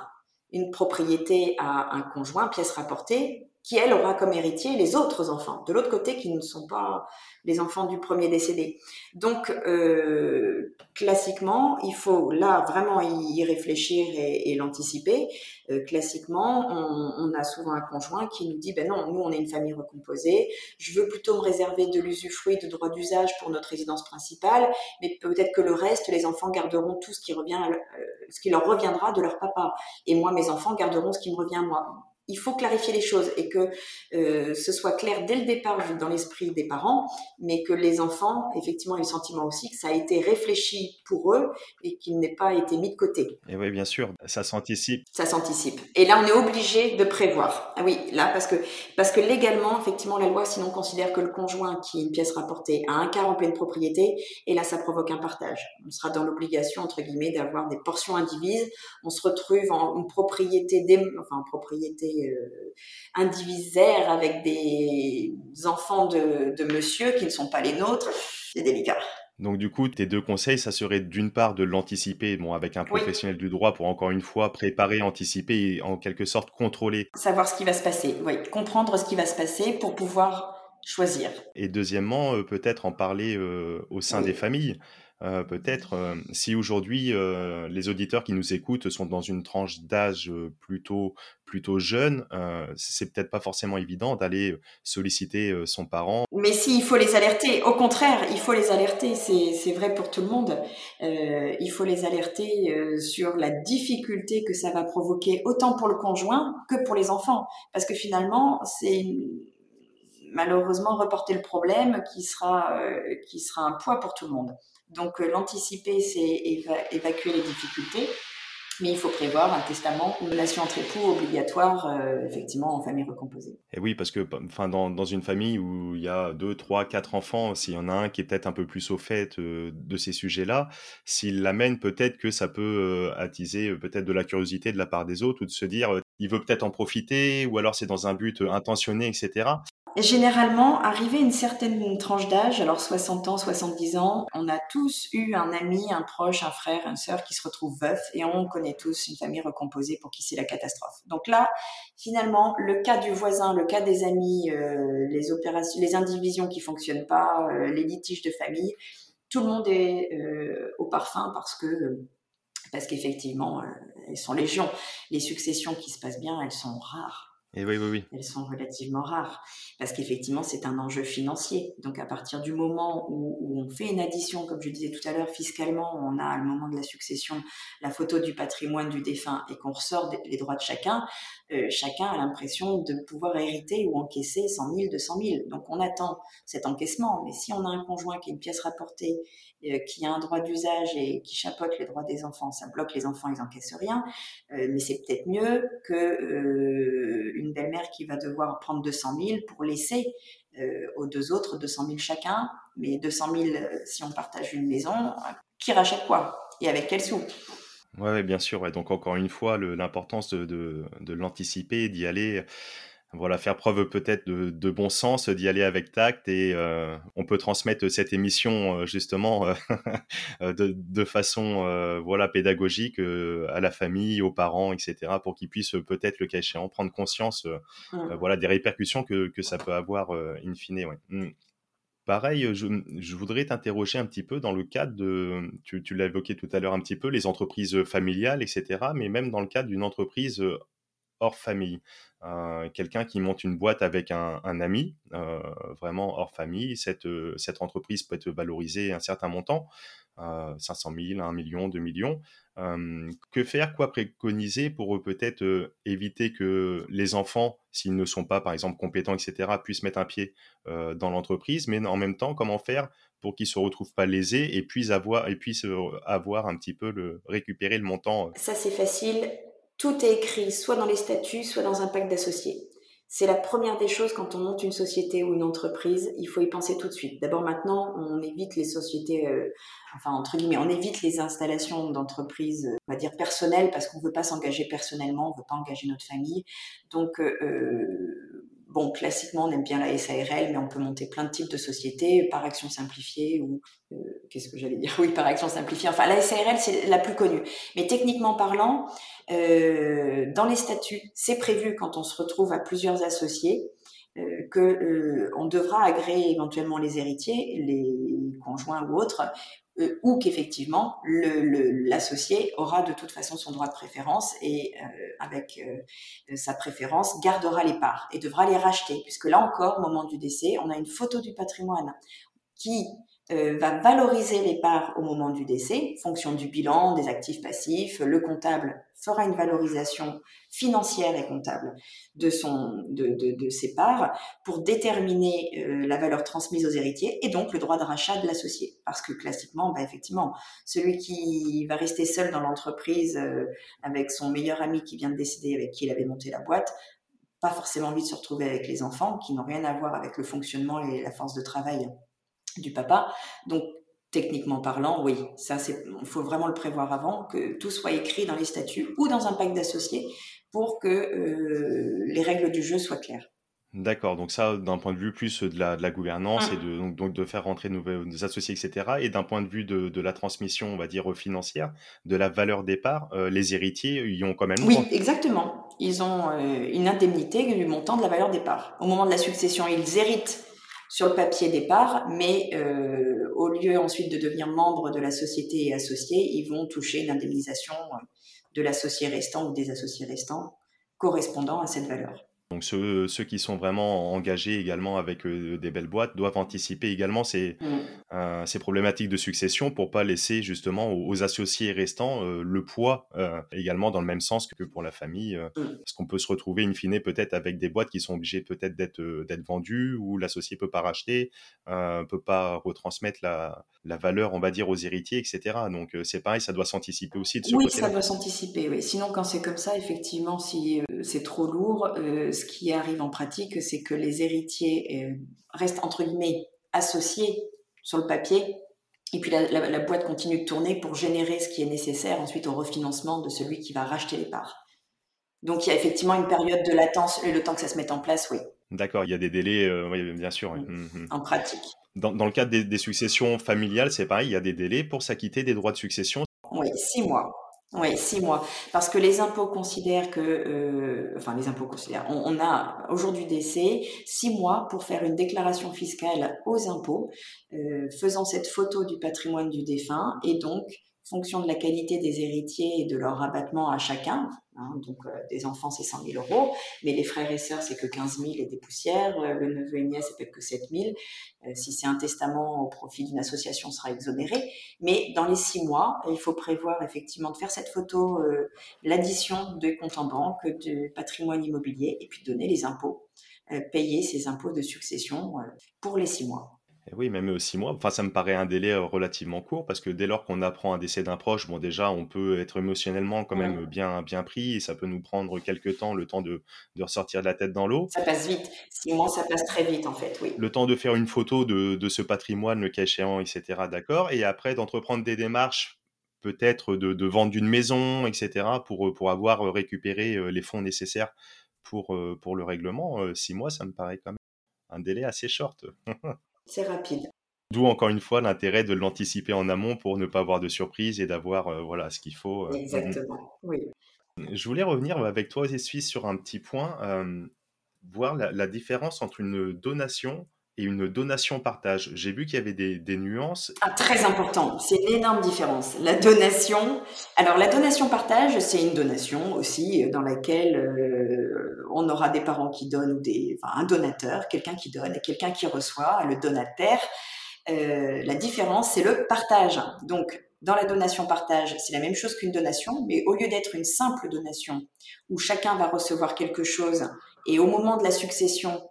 une propriété à un conjoint, pièce rapportée, qui elle aura comme héritier les autres enfants, de l'autre côté qui ne sont pas les enfants du premier décédé. Donc euh, classiquement, il faut là vraiment y réfléchir et, l'anticiper. Euh, classiquement, on, a souvent un conjoint qui nous dit ben non, nous on est une famille recomposée, je veux plutôt me réserver de l'usufruit de droit d'usage pour notre résidence principale, mais peut-être que le reste, les enfants garderont tout ce qui revient, euh, ce qui leur reviendra de leur papa, et moi mes enfants garderont ce qui me revient moi il faut clarifier les choses et que euh, ce soit clair dès le départ dans l'esprit des parents, mais que les enfants, effectivement, aient le sentiment aussi que ça a été réfléchi pour eux et qu'il n'ait pas été mis de côté. Et oui, bien sûr, ça s'anticipe. Ça s'anticipe. Et là, on est obligé de prévoir. Ah oui, là, parce que, parce que légalement, effectivement, la loi sinon considère que le conjoint qui est une pièce rapportée a un quart en pleine propriété, et là, ça provoque un partage. On sera dans l'obligation, entre guillemets, d'avoir des portions indivises. On se retrouve en, en propriété, enfin, en propriété euh, indivisaire avec des enfants de, monsieur qui ne sont pas les nôtres, c'est délicat. Donc du coup, tes deux conseils, ça serait d'une part de l'anticiper, bon, avec un professionnel du droit pour encore une fois préparer, anticiper et en quelque sorte contrôler. Savoir ce qui va se passer, oui, comprendre ce qui va se passer pour pouvoir choisir. Et deuxièmement, euh, peut-être en parler euh, au sein des familles. Euh, peut-être euh, si aujourd'hui euh, les auditeurs qui nous écoutent sont dans une tranche d'âge plutôt plutôt jeune, c'est peut-être pas forcément évident d'aller solliciter son parent. Mais si, il faut les alerter. Au contraire, il faut les alerter. C'est vrai pour tout le monde. il faut les alerter sur la difficulté que ça va provoquer, autant pour le conjoint que pour les enfants. Parce que finalement, c'est malheureusement reporter le problème qui sera, qui sera un poids pour tout le monde. Donc euh, l'anticiper, c'est évacuer les difficultés, mais il faut prévoir un testament une relation entre époux obligatoire, euh, effectivement, en famille recomposée. Et oui, parce que enfin, dans, dans, une famille où il y a deux, trois, quatre enfants, s'il y en a un qui est peut-être un peu plus au fait euh, de ces sujets-là, s'il l'amène, peut-être que ça peut attiser peut-être de la curiosité de la part des autres ou de se dire il veut peut-être en profiter ou alors c'est dans un but intentionné, etc. Généralement, arrivé à une certaine tranche d'âge, alors 60 ans, 70 ans, on a tous eu un ami, un proche, un frère, une sœur qui se retrouve veuf et on connaît tous une famille recomposée pour qui c'est la catastrophe. Donc là, finalement, le cas du voisin, le cas des amis, euh, les opérations, les indivisions qui fonctionnent pas, euh, les litiges de famille, tout le monde est euh, au parfum parce que parce qu'effectivement, elles sont légion. Les successions qui se passent bien, elles sont rares. Et sont relativement rares parce qu'effectivement, c'est un enjeu financier. Donc, à partir du moment où, on fait une addition, comme je disais tout à l'heure, fiscalement, on a le moment de la succession la photo du patrimoine du défunt et qu'on ressort les droits de chacun, euh, chacun a l'impression de pouvoir hériter ou encaisser 100 000, 200 000. Donc, on attend cet encaissement. Mais si on a un conjoint qui est une pièce rapportée euh, qui a un droit d'usage et qui chapeaute les droits des enfants, ça bloque les enfants, ils encaissent rien. Euh, mais c'est peut-être mieux que une belle-mère qui va devoir prendre 200 000 pour laisser aux deux autres 200 000 chacun. Mais 200 000, si on partage une maison, qui rachète quoi et avec quel sous Oui, bien sûr. Donc encore une fois, l'importance de l'anticiper, d'y aller voilà, faire preuve peut-être de, bon sens, d'y aller avec tact et euh, on peut transmettre cette émission euh, justement euh, <laughs> de, façon voilà pédagogique à la famille, aux parents, etc. pour qu'ils puissent peut-être le cas échéant prendre conscience mmh. voilà des répercussions que, ça peut avoir in fine. Mmh. Pareil, je, voudrais t'interroger un petit peu dans le cadre de, tu, tu l'as évoqué tout à l'heure un petit peu, les entreprises familiales, etc., mais même dans le cadre d'une entreprise hors famille. Euh, quelqu'un qui monte une boîte avec un, ami, euh, vraiment hors famille, cette, euh, cette entreprise peut être valorisée un certain montant, 500 000, 1 million, 2 millions. que faire, quoi préconiser pour peut-être éviter que les enfants, s'ils ne sont pas par exemple compétents, etc., puissent mettre un pied dans l'entreprise, mais en même temps, comment faire pour qu'ils se retrouvent pas lésés et puissent avoir, et puissent avoir un petit peu le, récupérer le montant Ça c'est facile tout est écrit soit dans les statuts, soit dans un pacte d'associés. C'est la première des choses quand on monte une société ou une entreprise, il faut y penser tout de suite. D'abord maintenant, on évite les sociétés, euh, enfin entre guillemets, on évite les installations d'entreprises, on va dire personnelles, parce qu'on ne veut pas s'engager personnellement, on ne veut pas engager notre famille. Donc euh, euh bon, classiquement, on aime bien la SARL, mais on peut monter plein de types de sociétés par action simplifiée ou euh, qu'est-ce que j'allais dire? <laughs> Oui, par action simplifiée. Enfin, la SARL, c'est la plus connue. Mais techniquement parlant, euh, dans les statuts, c'est prévu quand on se retrouve à plusieurs associés euh, que euh, on devra agréer éventuellement les héritiers, les conjoints ou autres, euh, ou qu'effectivement l'associé aura de toute façon son droit de préférence et euh, avec euh, sa préférence gardera les parts et devra les racheter. Puisque là encore au moment du décès on a une photo du patrimoine qui euh, va valoriser les parts au moment du décès, fonction du bilan, des actifs passifs. Le comptable fera une valorisation financière et comptable de, ses parts pour déterminer euh, la valeur transmise aux héritiers et donc le droit de rachat de l'associé. Parce que classiquement, bah, effectivement, celui qui va rester seul dans l'entreprise euh, avec son meilleur ami qui vient de décéder, avec qui il avait monté la boîte, pas forcément envie de se retrouver avec les enfants qui n'ont rien à voir avec le fonctionnement et la force de travail du papa. Donc, techniquement parlant, oui, ça, c'est, il faut vraiment le prévoir avant, que tout soit écrit dans les statuts ou dans un pacte d'associés pour que euh, les règles du jeu soient claires. D'accord, donc ça, d'un point de vue plus de la, de la gouvernance et mmh. de, donc, donc, de faire rentrer de nouveaux associés, etc. Et d'un point de vue de, de, la transmission, on va dire, financière, de la valeur des parts, euh, les héritiers y ont quand même... Oui, exactement. Ils ont euh, une indemnité du montant de la valeur des parts. Au moment de la succession, ils héritent sur le papier départ, mais euh, au lieu ensuite de devenir membre de la société et associés, ils vont toucher une indemnisation euh, de l'associé restant ou des associés restants correspondant à cette valeur. Donc ceux, ceux, qui sont vraiment engagés également avec euh, des belles boîtes doivent anticiper également ces, mmh. Euh, ces problématiques de succession pour pas laisser justement aux, associés restants euh, le poids également dans le même sens que pour la famille. Mmh. Parce qu'on peut se retrouver in fine peut-être avec des boîtes qui sont obligées peut-être d'être d'être vendues ou l'associé peut pas racheter, peut pas retransmettre la, la, valeur on va dire aux héritiers, etc. Donc c'est pareil, ça doit s'anticiper aussi de ce Oui, ça doit s'anticiper. Oui. Sinon quand c'est comme ça, effectivement, si c'est trop lourd ce qui arrive en pratique, c'est que les héritiers euh, restent entre guillemets associés sur le papier, et puis la, boîte continue de tourner pour générer ce qui est nécessaire ensuite au refinancement de celui qui va racheter les parts. Donc il y a effectivement une période de latence, et le temps que ça se mette en place, oui. D'accord, il y a des délais, euh, oui, bien sûr. Mmh, mmh. En pratique. Dans, le cadre des, des successions familiales, c'est pareil, il y a des délais pour s'acquitter des droits de succession? Oui, six mois. Oui, six mois. Parce que les impôts considèrent que, euh, enfin les impôts considèrent, on, a aujourd'hui décès six mois pour faire une déclaration fiscale aux impôts, euh, faisant cette photo du patrimoine du défunt et donc fonction de la qualité des héritiers et de leur rabattement à chacun. Hein, donc, euh, des enfants, c'est 100 000 euros, mais les frères et sœurs, c'est que 15 000 et des poussières. Euh, le neveu et nièce, c'est peut-être que 7 000. Euh, si c'est un testament au profit d'une association, sera exonéré. Mais dans les six mois, il faut prévoir effectivement de faire cette photo, l'addition de comptes en banque, de patrimoine immobilier, et puis donner les impôts, payer ces impôts de succession pour les six mois oui, même six mois. Enfin, ça me paraît un délai relativement court parce que dès lors qu'on apprend un décès d'un proche, bon, déjà, on peut être émotionnellement quand même bien, bien pris et ça peut nous prendre quelques temps, le temps de, de ressortir de la tête dans l'eau. Ça passe vite. Six mois, ça passe très vite, en fait, oui. Le temps de faire une photo de, de ce patrimoine, le cas échéant, etc. D'accord. Et après, d'entreprendre des démarches peut-être de, de vendre une maison, etc., pour, pour avoir récupéré les fonds nécessaires pour, pour le règlement, six mois, ça me paraît quand même un délai assez short. <laughs> C'est rapide. D'où encore une fois l'intérêt de l'anticiper en amont pour ne pas avoir de surprise et d'avoir voilà ce qu'il faut. Mmh Exactement, oui. Je voulais revenir avec toi aussi sur un petit point, voir la, différence entre une donation et une donation partage. J'ai vu qu'il y avait des, nuances. Ah, très important, c'est une énorme différence. La donation, alors la donation partage, c'est une donation aussi dans laquelle euh, on aura des parents qui donnent ou des, un donateur, quelqu'un qui donne et quelqu'un qui reçoit, le donataire. Euh, la différence, c'est le partage. Donc, dans la donation partage, c'est la même chose qu'une donation, mais au lieu d'être une simple donation où chacun va recevoir quelque chose et au moment de la succession,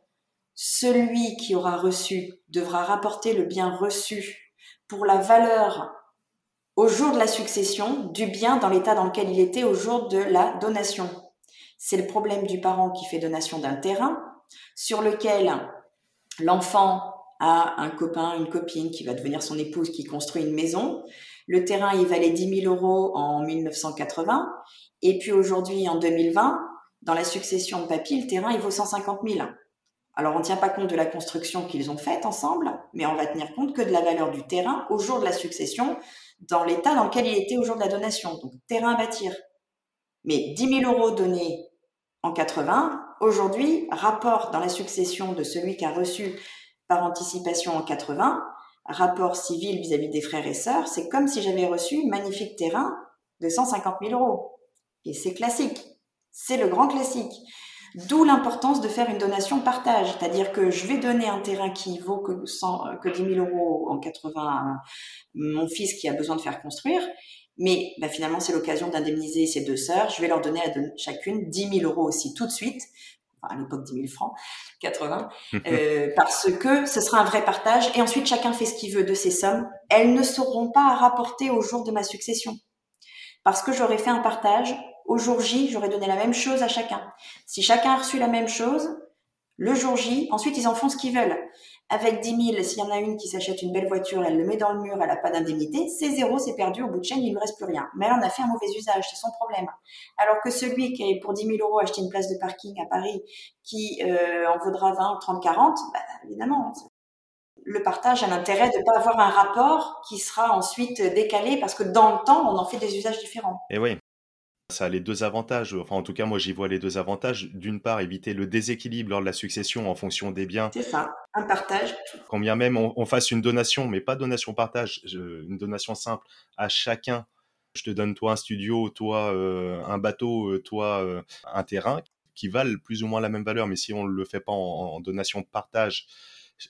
celui qui aura reçu devra rapporter le bien reçu pour la valeur au jour de la succession du bien dans l'état dans lequel il était au jour de la donation. C'est le problème du parent qui fait donation d'un terrain sur lequel l'enfant a un copain, une copine qui va devenir son épouse, qui construit une maison. Le terrain, il valait 10 000 euros en 1980. Et puis aujourd'hui, en 2020, dans la succession de papy, le terrain, il vaut 150 000. Alors, on ne tient pas compte de la construction qu'ils ont faite ensemble, mais on va tenir compte que de la valeur du terrain au jour de la succession, dans l'état dans lequel il était au jour de la donation. Donc, terrain à bâtir. Mais 10 000 euros donnés en 80, aujourd'hui, rapport dans la succession de celui qui a reçu par anticipation en 80, rapport civil vis-à-vis des frères et sœurs, c'est comme si j'avais reçu magnifique terrain de 150 000 euros. Et c'est classique. C'est le grand classique. D'où l'importance de faire une donation partage, c'est-à-dire que je vais donner un terrain qui vaut que, 100, que 10 000 euros en 80 à mon fils qui a besoin de faire construire, mais bah, finalement c'est l'occasion d'indemniser ses deux sœurs. Je vais leur donner à chacune 10 000 euros aussi tout de suite à l'époque 10 000 francs, 80, <laughs> euh, parce que ce sera un vrai partage. Et ensuite, chacun fait ce qu'il veut de ces sommes. Elles ne seront pas à rapporter au jour de ma succession. Parce que j'aurais fait un partage, au jour J, j'aurais donné la même chose à chacun. Si chacun a reçu la même chose, le jour J, ensuite ils en font ce qu'ils veulent. Avec 10 000, s'il y en a une qui s'achète une belle voiture, elle le met dans le mur, elle n'a pas d'indemnité, c'est zéro, c'est perdu, au bout de chaîne, il ne lui reste plus rien. Mais elle en a fait un mauvais usage, c'est son problème. Alors que celui qui, est pour 10 000 euros, acheté une place de parking à Paris, qui euh, en vaudra 20, 30, 40, bah, évidemment, le partage a l'intérêt de ne pas avoir un rapport qui sera ensuite décalé parce que dans le temps, on en fait des usages différents. Et oui, ça a les deux avantages, enfin en tout cas moi j'y vois les deux avantages. D'une part, éviter le déséquilibre lors de la succession en fonction des biens. C'est ça, un partage. Quand bien même on, fasse une donation, mais pas donation partage, une donation simple à chacun. Je te donne toi un studio, toi euh, un bateau, euh, toi euh, un terrain, qui valent plus ou moins la même valeur, mais si on ne le fait pas en, en donation partage,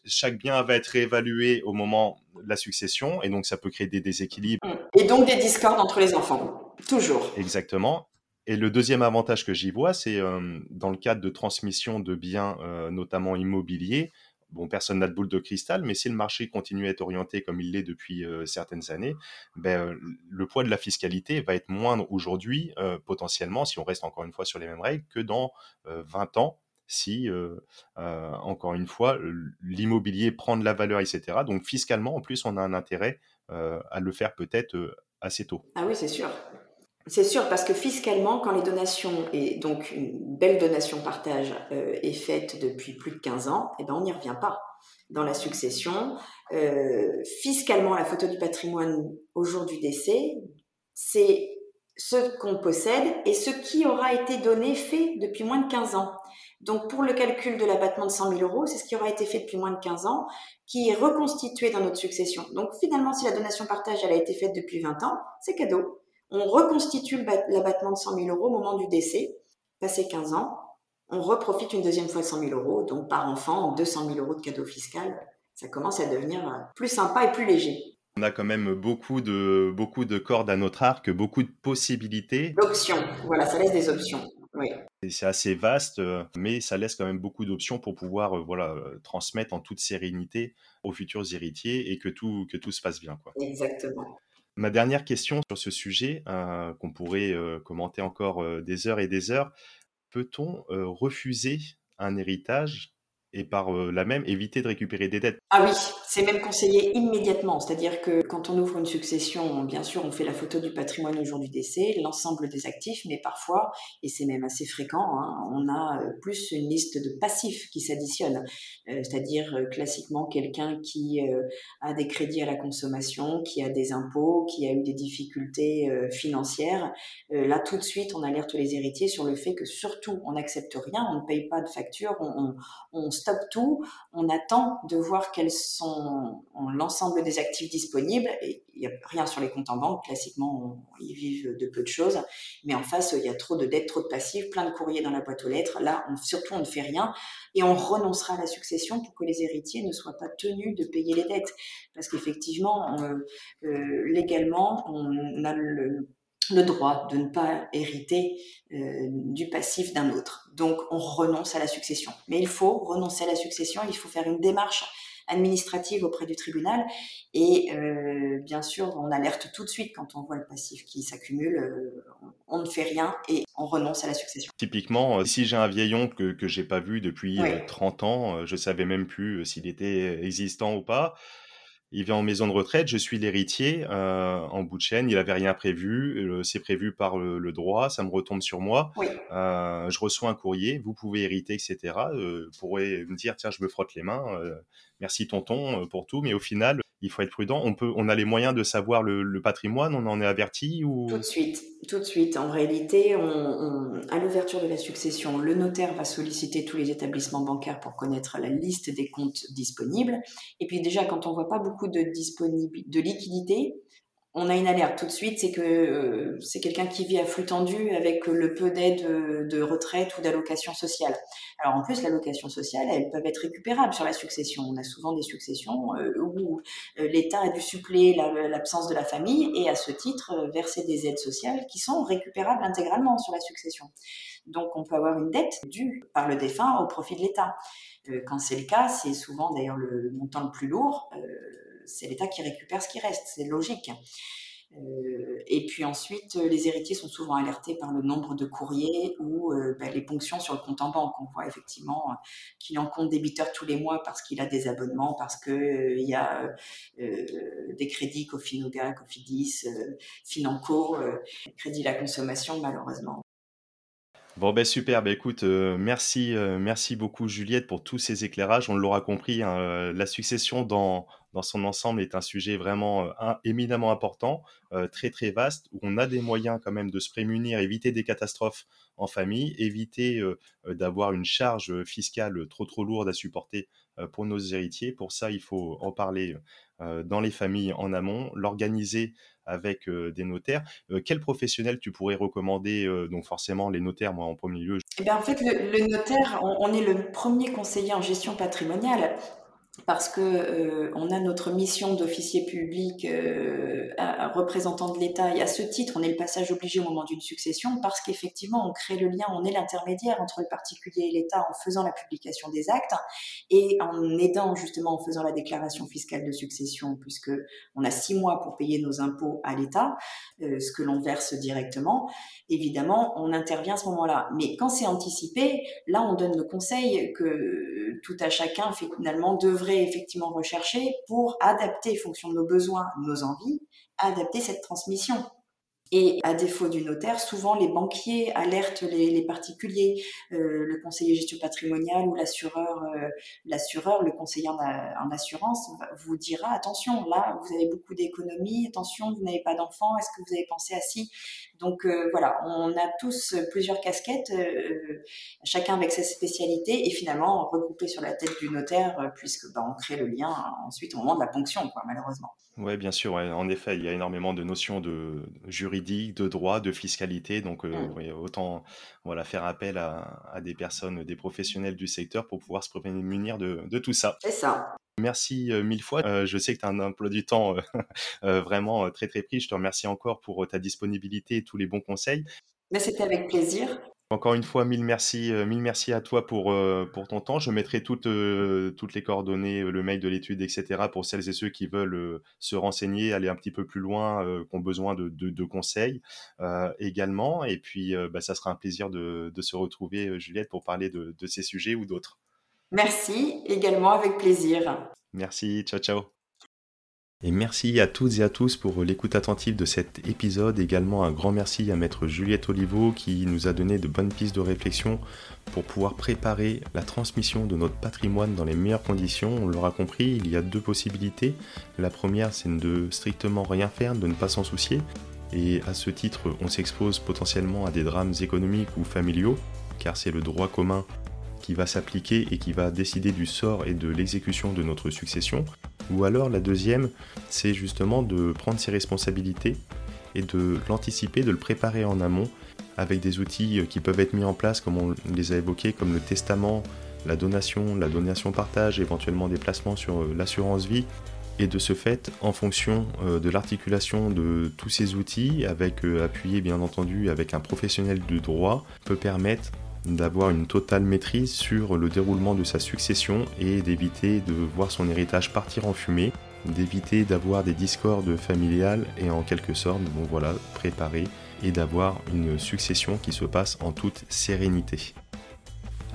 chaque bien va être réévalué au moment de la succession et donc ça peut créer des déséquilibres. Et donc des discordes entre les enfants, toujours. Exactement. Et le deuxième avantage que j'y vois, c'est euh, dans le cadre de transmission de biens, euh, notamment immobiliers. Bon, personne n'a de boule de cristal, mais si le marché continue à être orienté comme il l'est depuis euh, certaines années, ben, le poids de la fiscalité va être moindre aujourd'hui, potentiellement, si on reste encore une fois sur les mêmes règles, que dans 20 ans, si, encore une fois, l'immobilier prend de la valeur, etc. Donc fiscalement, en plus, on a un intérêt à le faire peut-être assez tôt. Ah oui, c'est sûr. C'est sûr, parce que fiscalement, quand les donations, et donc une belle donation partage est faite depuis plus de 15 ans, eh ben on n'y revient pas. Dans la succession, fiscalement, la photo du patrimoine au jour du décès, c'est ce qu'on possède et ce qui aura été donné, fait depuis moins de 15 ans. Donc pour le calcul de l'abattement de 100 000 euros, c'est ce qui aura été fait depuis moins de 15 ans, qui est reconstitué dans notre succession. Donc finalement, si la donation partage, elle a été faite depuis 20 ans, c'est cadeau. On reconstitue l'abattement de 100 000 euros au moment du décès, passé 15 ans, on reprofite une deuxième fois 100 000 euros, donc par enfant, 200 000 euros de cadeau fiscal. Ça commence à devenir plus sympa et plus léger. On a quand même beaucoup de, beaucoup de cordes à notre arc, beaucoup de possibilités. D'options, voilà, ça laisse des options. C'est assez vaste, euh, mais ça laisse quand même beaucoup d'options pour pouvoir euh, voilà, euh, transmettre en toute sérénité aux futurs héritiers et que tout, que tout se passe bien. Quoi. Exactement. Ma dernière question sur ce sujet, qu'on pourrait commenter encore des heures et des heures, peut-on refuser un héritage et par la même éviter de récupérer des dettes. Ah oui, c'est même conseillé immédiatement. C'est-à-dire que quand on ouvre une succession, bien sûr, on fait la photo du patrimoine au jour du décès, l'ensemble des actifs, mais parfois, et c'est même assez fréquent, hein, on a plus une liste de passifs qui s'additionnent. C'est-à-dire classiquement quelqu'un qui a des crédits à la consommation, qui a des impôts, qui a eu des difficultés financières. Là, tout de suite, on alerte les héritiers sur le fait que surtout, on n'accepte rien, on ne paye pas de facture, on, on stoppe tout, on attend de voir quels sont l'ensemble des actifs disponibles. Il n'y a rien sur les comptes en banque, classiquement, ils vivent de peu de choses. Mais en face, il y a trop de dettes, trop de passifs, plein de courriers dans la boîte aux lettres. Là, surtout, on ne fait rien et on renoncera à la succession pour que les héritiers ne soient pas tenus de payer les dettes. Parce qu'effectivement, euh, légalement, on a le le droit de ne pas hériter euh, du passif d'un autre. Donc on renonce à la succession. Mais il faut renoncer à la succession, il faut faire une démarche administrative auprès du tribunal et euh, bien sûr on alerte tout de suite quand on voit le passif qui s'accumule, euh, on, ne fait rien et on renonce à la succession. Typiquement, si j'ai un vieil oncle que, que j'ai pas vu depuis 30 ans, je savais même plus s'il était existant ou pas, il vient en maison de retraite, je suis l'héritier euh, en bout de chaîne, il avait rien prévu, euh, c'est prévu par le, droit, ça me retombe sur moi. Euh, je reçois un courrier, vous pouvez hériter, etc. Euh, pourrait me dire tiens, je me frotte les mains, euh, merci tonton pour tout, mais au final, il faut être prudent. On peut, on a les moyens de savoir le, patrimoine, on en est averti ou? Tout de suite, tout de suite. En réalité, à l'ouverture de la succession, le notaire va solliciter tous les établissements bancaires pour connaître la liste des comptes disponibles. Et puis déjà, quand on voit pas beaucoup de disponibilité, de liquidité, on a une alerte tout de suite, c'est que euh, c'est quelqu'un qui vit à flux tendu avec le peu d'aide de, retraite ou d'allocation sociale. Alors en plus, l'allocation sociale, elles peuvent être récupérables sur la succession. On a souvent des successions euh, où euh, l'État a dû suppléer l'absence de la famille et à ce titre verser des aides sociales qui sont récupérables intégralement sur la succession. Donc on peut avoir une dette due par le défunt au profit de l'État. quand c'est le cas, c'est souvent d'ailleurs le montant le plus lourd c'est l'État qui récupère ce qui reste, c'est logique. Euh, et puis ensuite, les héritiers sont souvent alertés par le nombre de courriers ou euh, ben, les ponctions sur le compte en banque. On voit effectivement qu'il en compte débiteur tous les mois parce qu'il a des abonnements, parce qu'il euh, y a des crédits Cofinoga, Cofidis, Financo, crédit la consommation malheureusement. Bon ben super, ben écoute, merci, merci beaucoup Juliette pour tous ces éclairages. On l'aura compris, hein, la succession dans, dans son ensemble est un sujet vraiment euh, éminemment important, euh, très très vaste, où on a des moyens quand même de se prémunir, éviter des catastrophes en famille, éviter euh, d'avoir une charge fiscale trop trop lourde à supporter pour nos héritiers. Pour ça, il faut en parler dans les familles en amont, l'organiser avec des notaires. quel professionnel tu pourrais recommander Donc forcément les notaires, moi en premier lieu. Eh bien, en fait, le, notaire, on, est le premier conseiller en gestion patrimoniale parce que euh, on a notre mission d'officier public euh, représentant de l'État et à ce titre on est le passage obligé au moment d'une succession parce qu'effectivement on crée le lien, on est l'intermédiaire entre le particulier et l'État en faisant la publication des actes et en aidant justement en faisant la déclaration fiscale de succession puisque on a six mois pour payer nos impôts à l'État, euh, ce que l'on verse directement. Évidemment on intervient à ce moment-là, mais quand c'est anticipé, là on donne le conseil que tout à chacun finalement devrait effectivement rechercher pour adapter, en fonction de nos besoins, nos envies, adapter cette transmission. Et à défaut du notaire, souvent les banquiers alertent les, particuliers, euh, le conseiller gestion patrimoniale ou l'assureur, euh, l'assureur, le conseiller en, assurance vous dira attention, là vous avez beaucoup d'économies, attention vous n'avez pas d'enfants, est-ce que vous avez pensé à si Donc euh, voilà, on a tous plusieurs casquettes, chacun avec sa spécialité et finalement regroupé sur la tête du notaire puisque bah, on crée le lien ensuite au moment de la ponction, quoi, malheureusement. Oui, bien sûr. En effet, il y a énormément de notions de juridique, de droit, de fiscalité. Donc, euh, mmh. autant voilà, faire appel à, des personnes, des professionnels du secteur pour pouvoir se prémunir de, de tout ça. C'est ça. Merci euh, mille fois. Euh, je sais que tu as un emploi du temps <laughs> vraiment très, très pris. Je te remercie encore pour ta disponibilité et tous les bons conseils. Mais c'était avec plaisir. Encore une fois, mille merci, euh, mille merci à toi pour, euh, pour ton temps. Je mettrai toutes, euh, toutes les coordonnées, le mail de l'étude, etc. pour celles et ceux qui veulent se renseigner, aller un petit peu plus loin, qui ont besoin de, de, conseils également. Et puis, bah, ça sera un plaisir de, de se retrouver, Juliette, pour parler de, de ces sujets ou d'autres. Merci également avec plaisir. Merci, ciao ciao. Et merci à toutes et à tous pour l'écoute attentive de cet épisode. Également un grand merci à maître Juliette Oliveau qui nous a donné de bonnes pistes de réflexion pour pouvoir préparer la transmission de notre patrimoine dans les meilleures conditions. On l'aura compris, il y a deux possibilités. La première, c'est de strictement rien faire, de ne pas s'en soucier. Et à ce titre, on s'expose potentiellement à des drames économiques ou familiaux, car c'est le droit commun qui va s'appliquer et qui va décider du sort et de l'exécution de notre succession. Ou alors la deuxième, c'est justement de prendre ses responsabilités et de l'anticiper, de le préparer en amont avec des outils qui peuvent être mis en place comme on les a évoqués, comme le testament, la donation, la donation partage, éventuellement des placements sur euh, l'assurance vie. Et de ce fait, en fonction euh, de l'articulation de tous ces outils, avec euh, appuyé bien entendu avec un professionnel du droit, peut permettre d'avoir une totale maîtrise sur le déroulement de sa succession et d'éviter de voir son héritage partir en fumée, d'éviter d'avoir des discordes familiales et en quelque sorte, bon voilà, préparer et d'avoir une succession qui se passe en toute sérénité.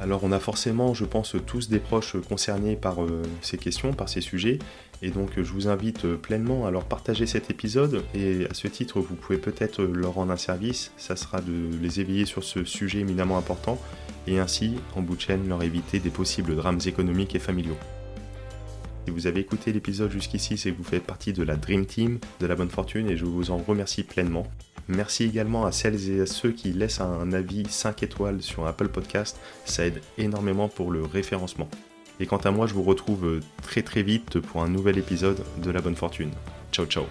Alors on a forcément, je pense, tous des proches concernés par euh, ces questions, par ces sujets, et donc je vous invite pleinement à leur partager cet épisode, et à ce titre, vous pouvez peut-être leur rendre un service, ça sera de les éveiller sur ce sujet éminemment important, et ainsi, en bout de chaîne, leur éviter des possibles drames économiques et familiaux. Si vous avez écouté l'épisode jusqu'ici, c'est que vous faites partie de la Dream Team de la bonne fortune, et je vous en remercie pleinement. Merci également à celles et à ceux qui laissent un avis 5 étoiles sur Apple Podcast, ça aide énormément pour le référencement. Et quant à moi, je vous retrouve très très vite pour un nouvel épisode de La Bonne Fortune. Ciao ciao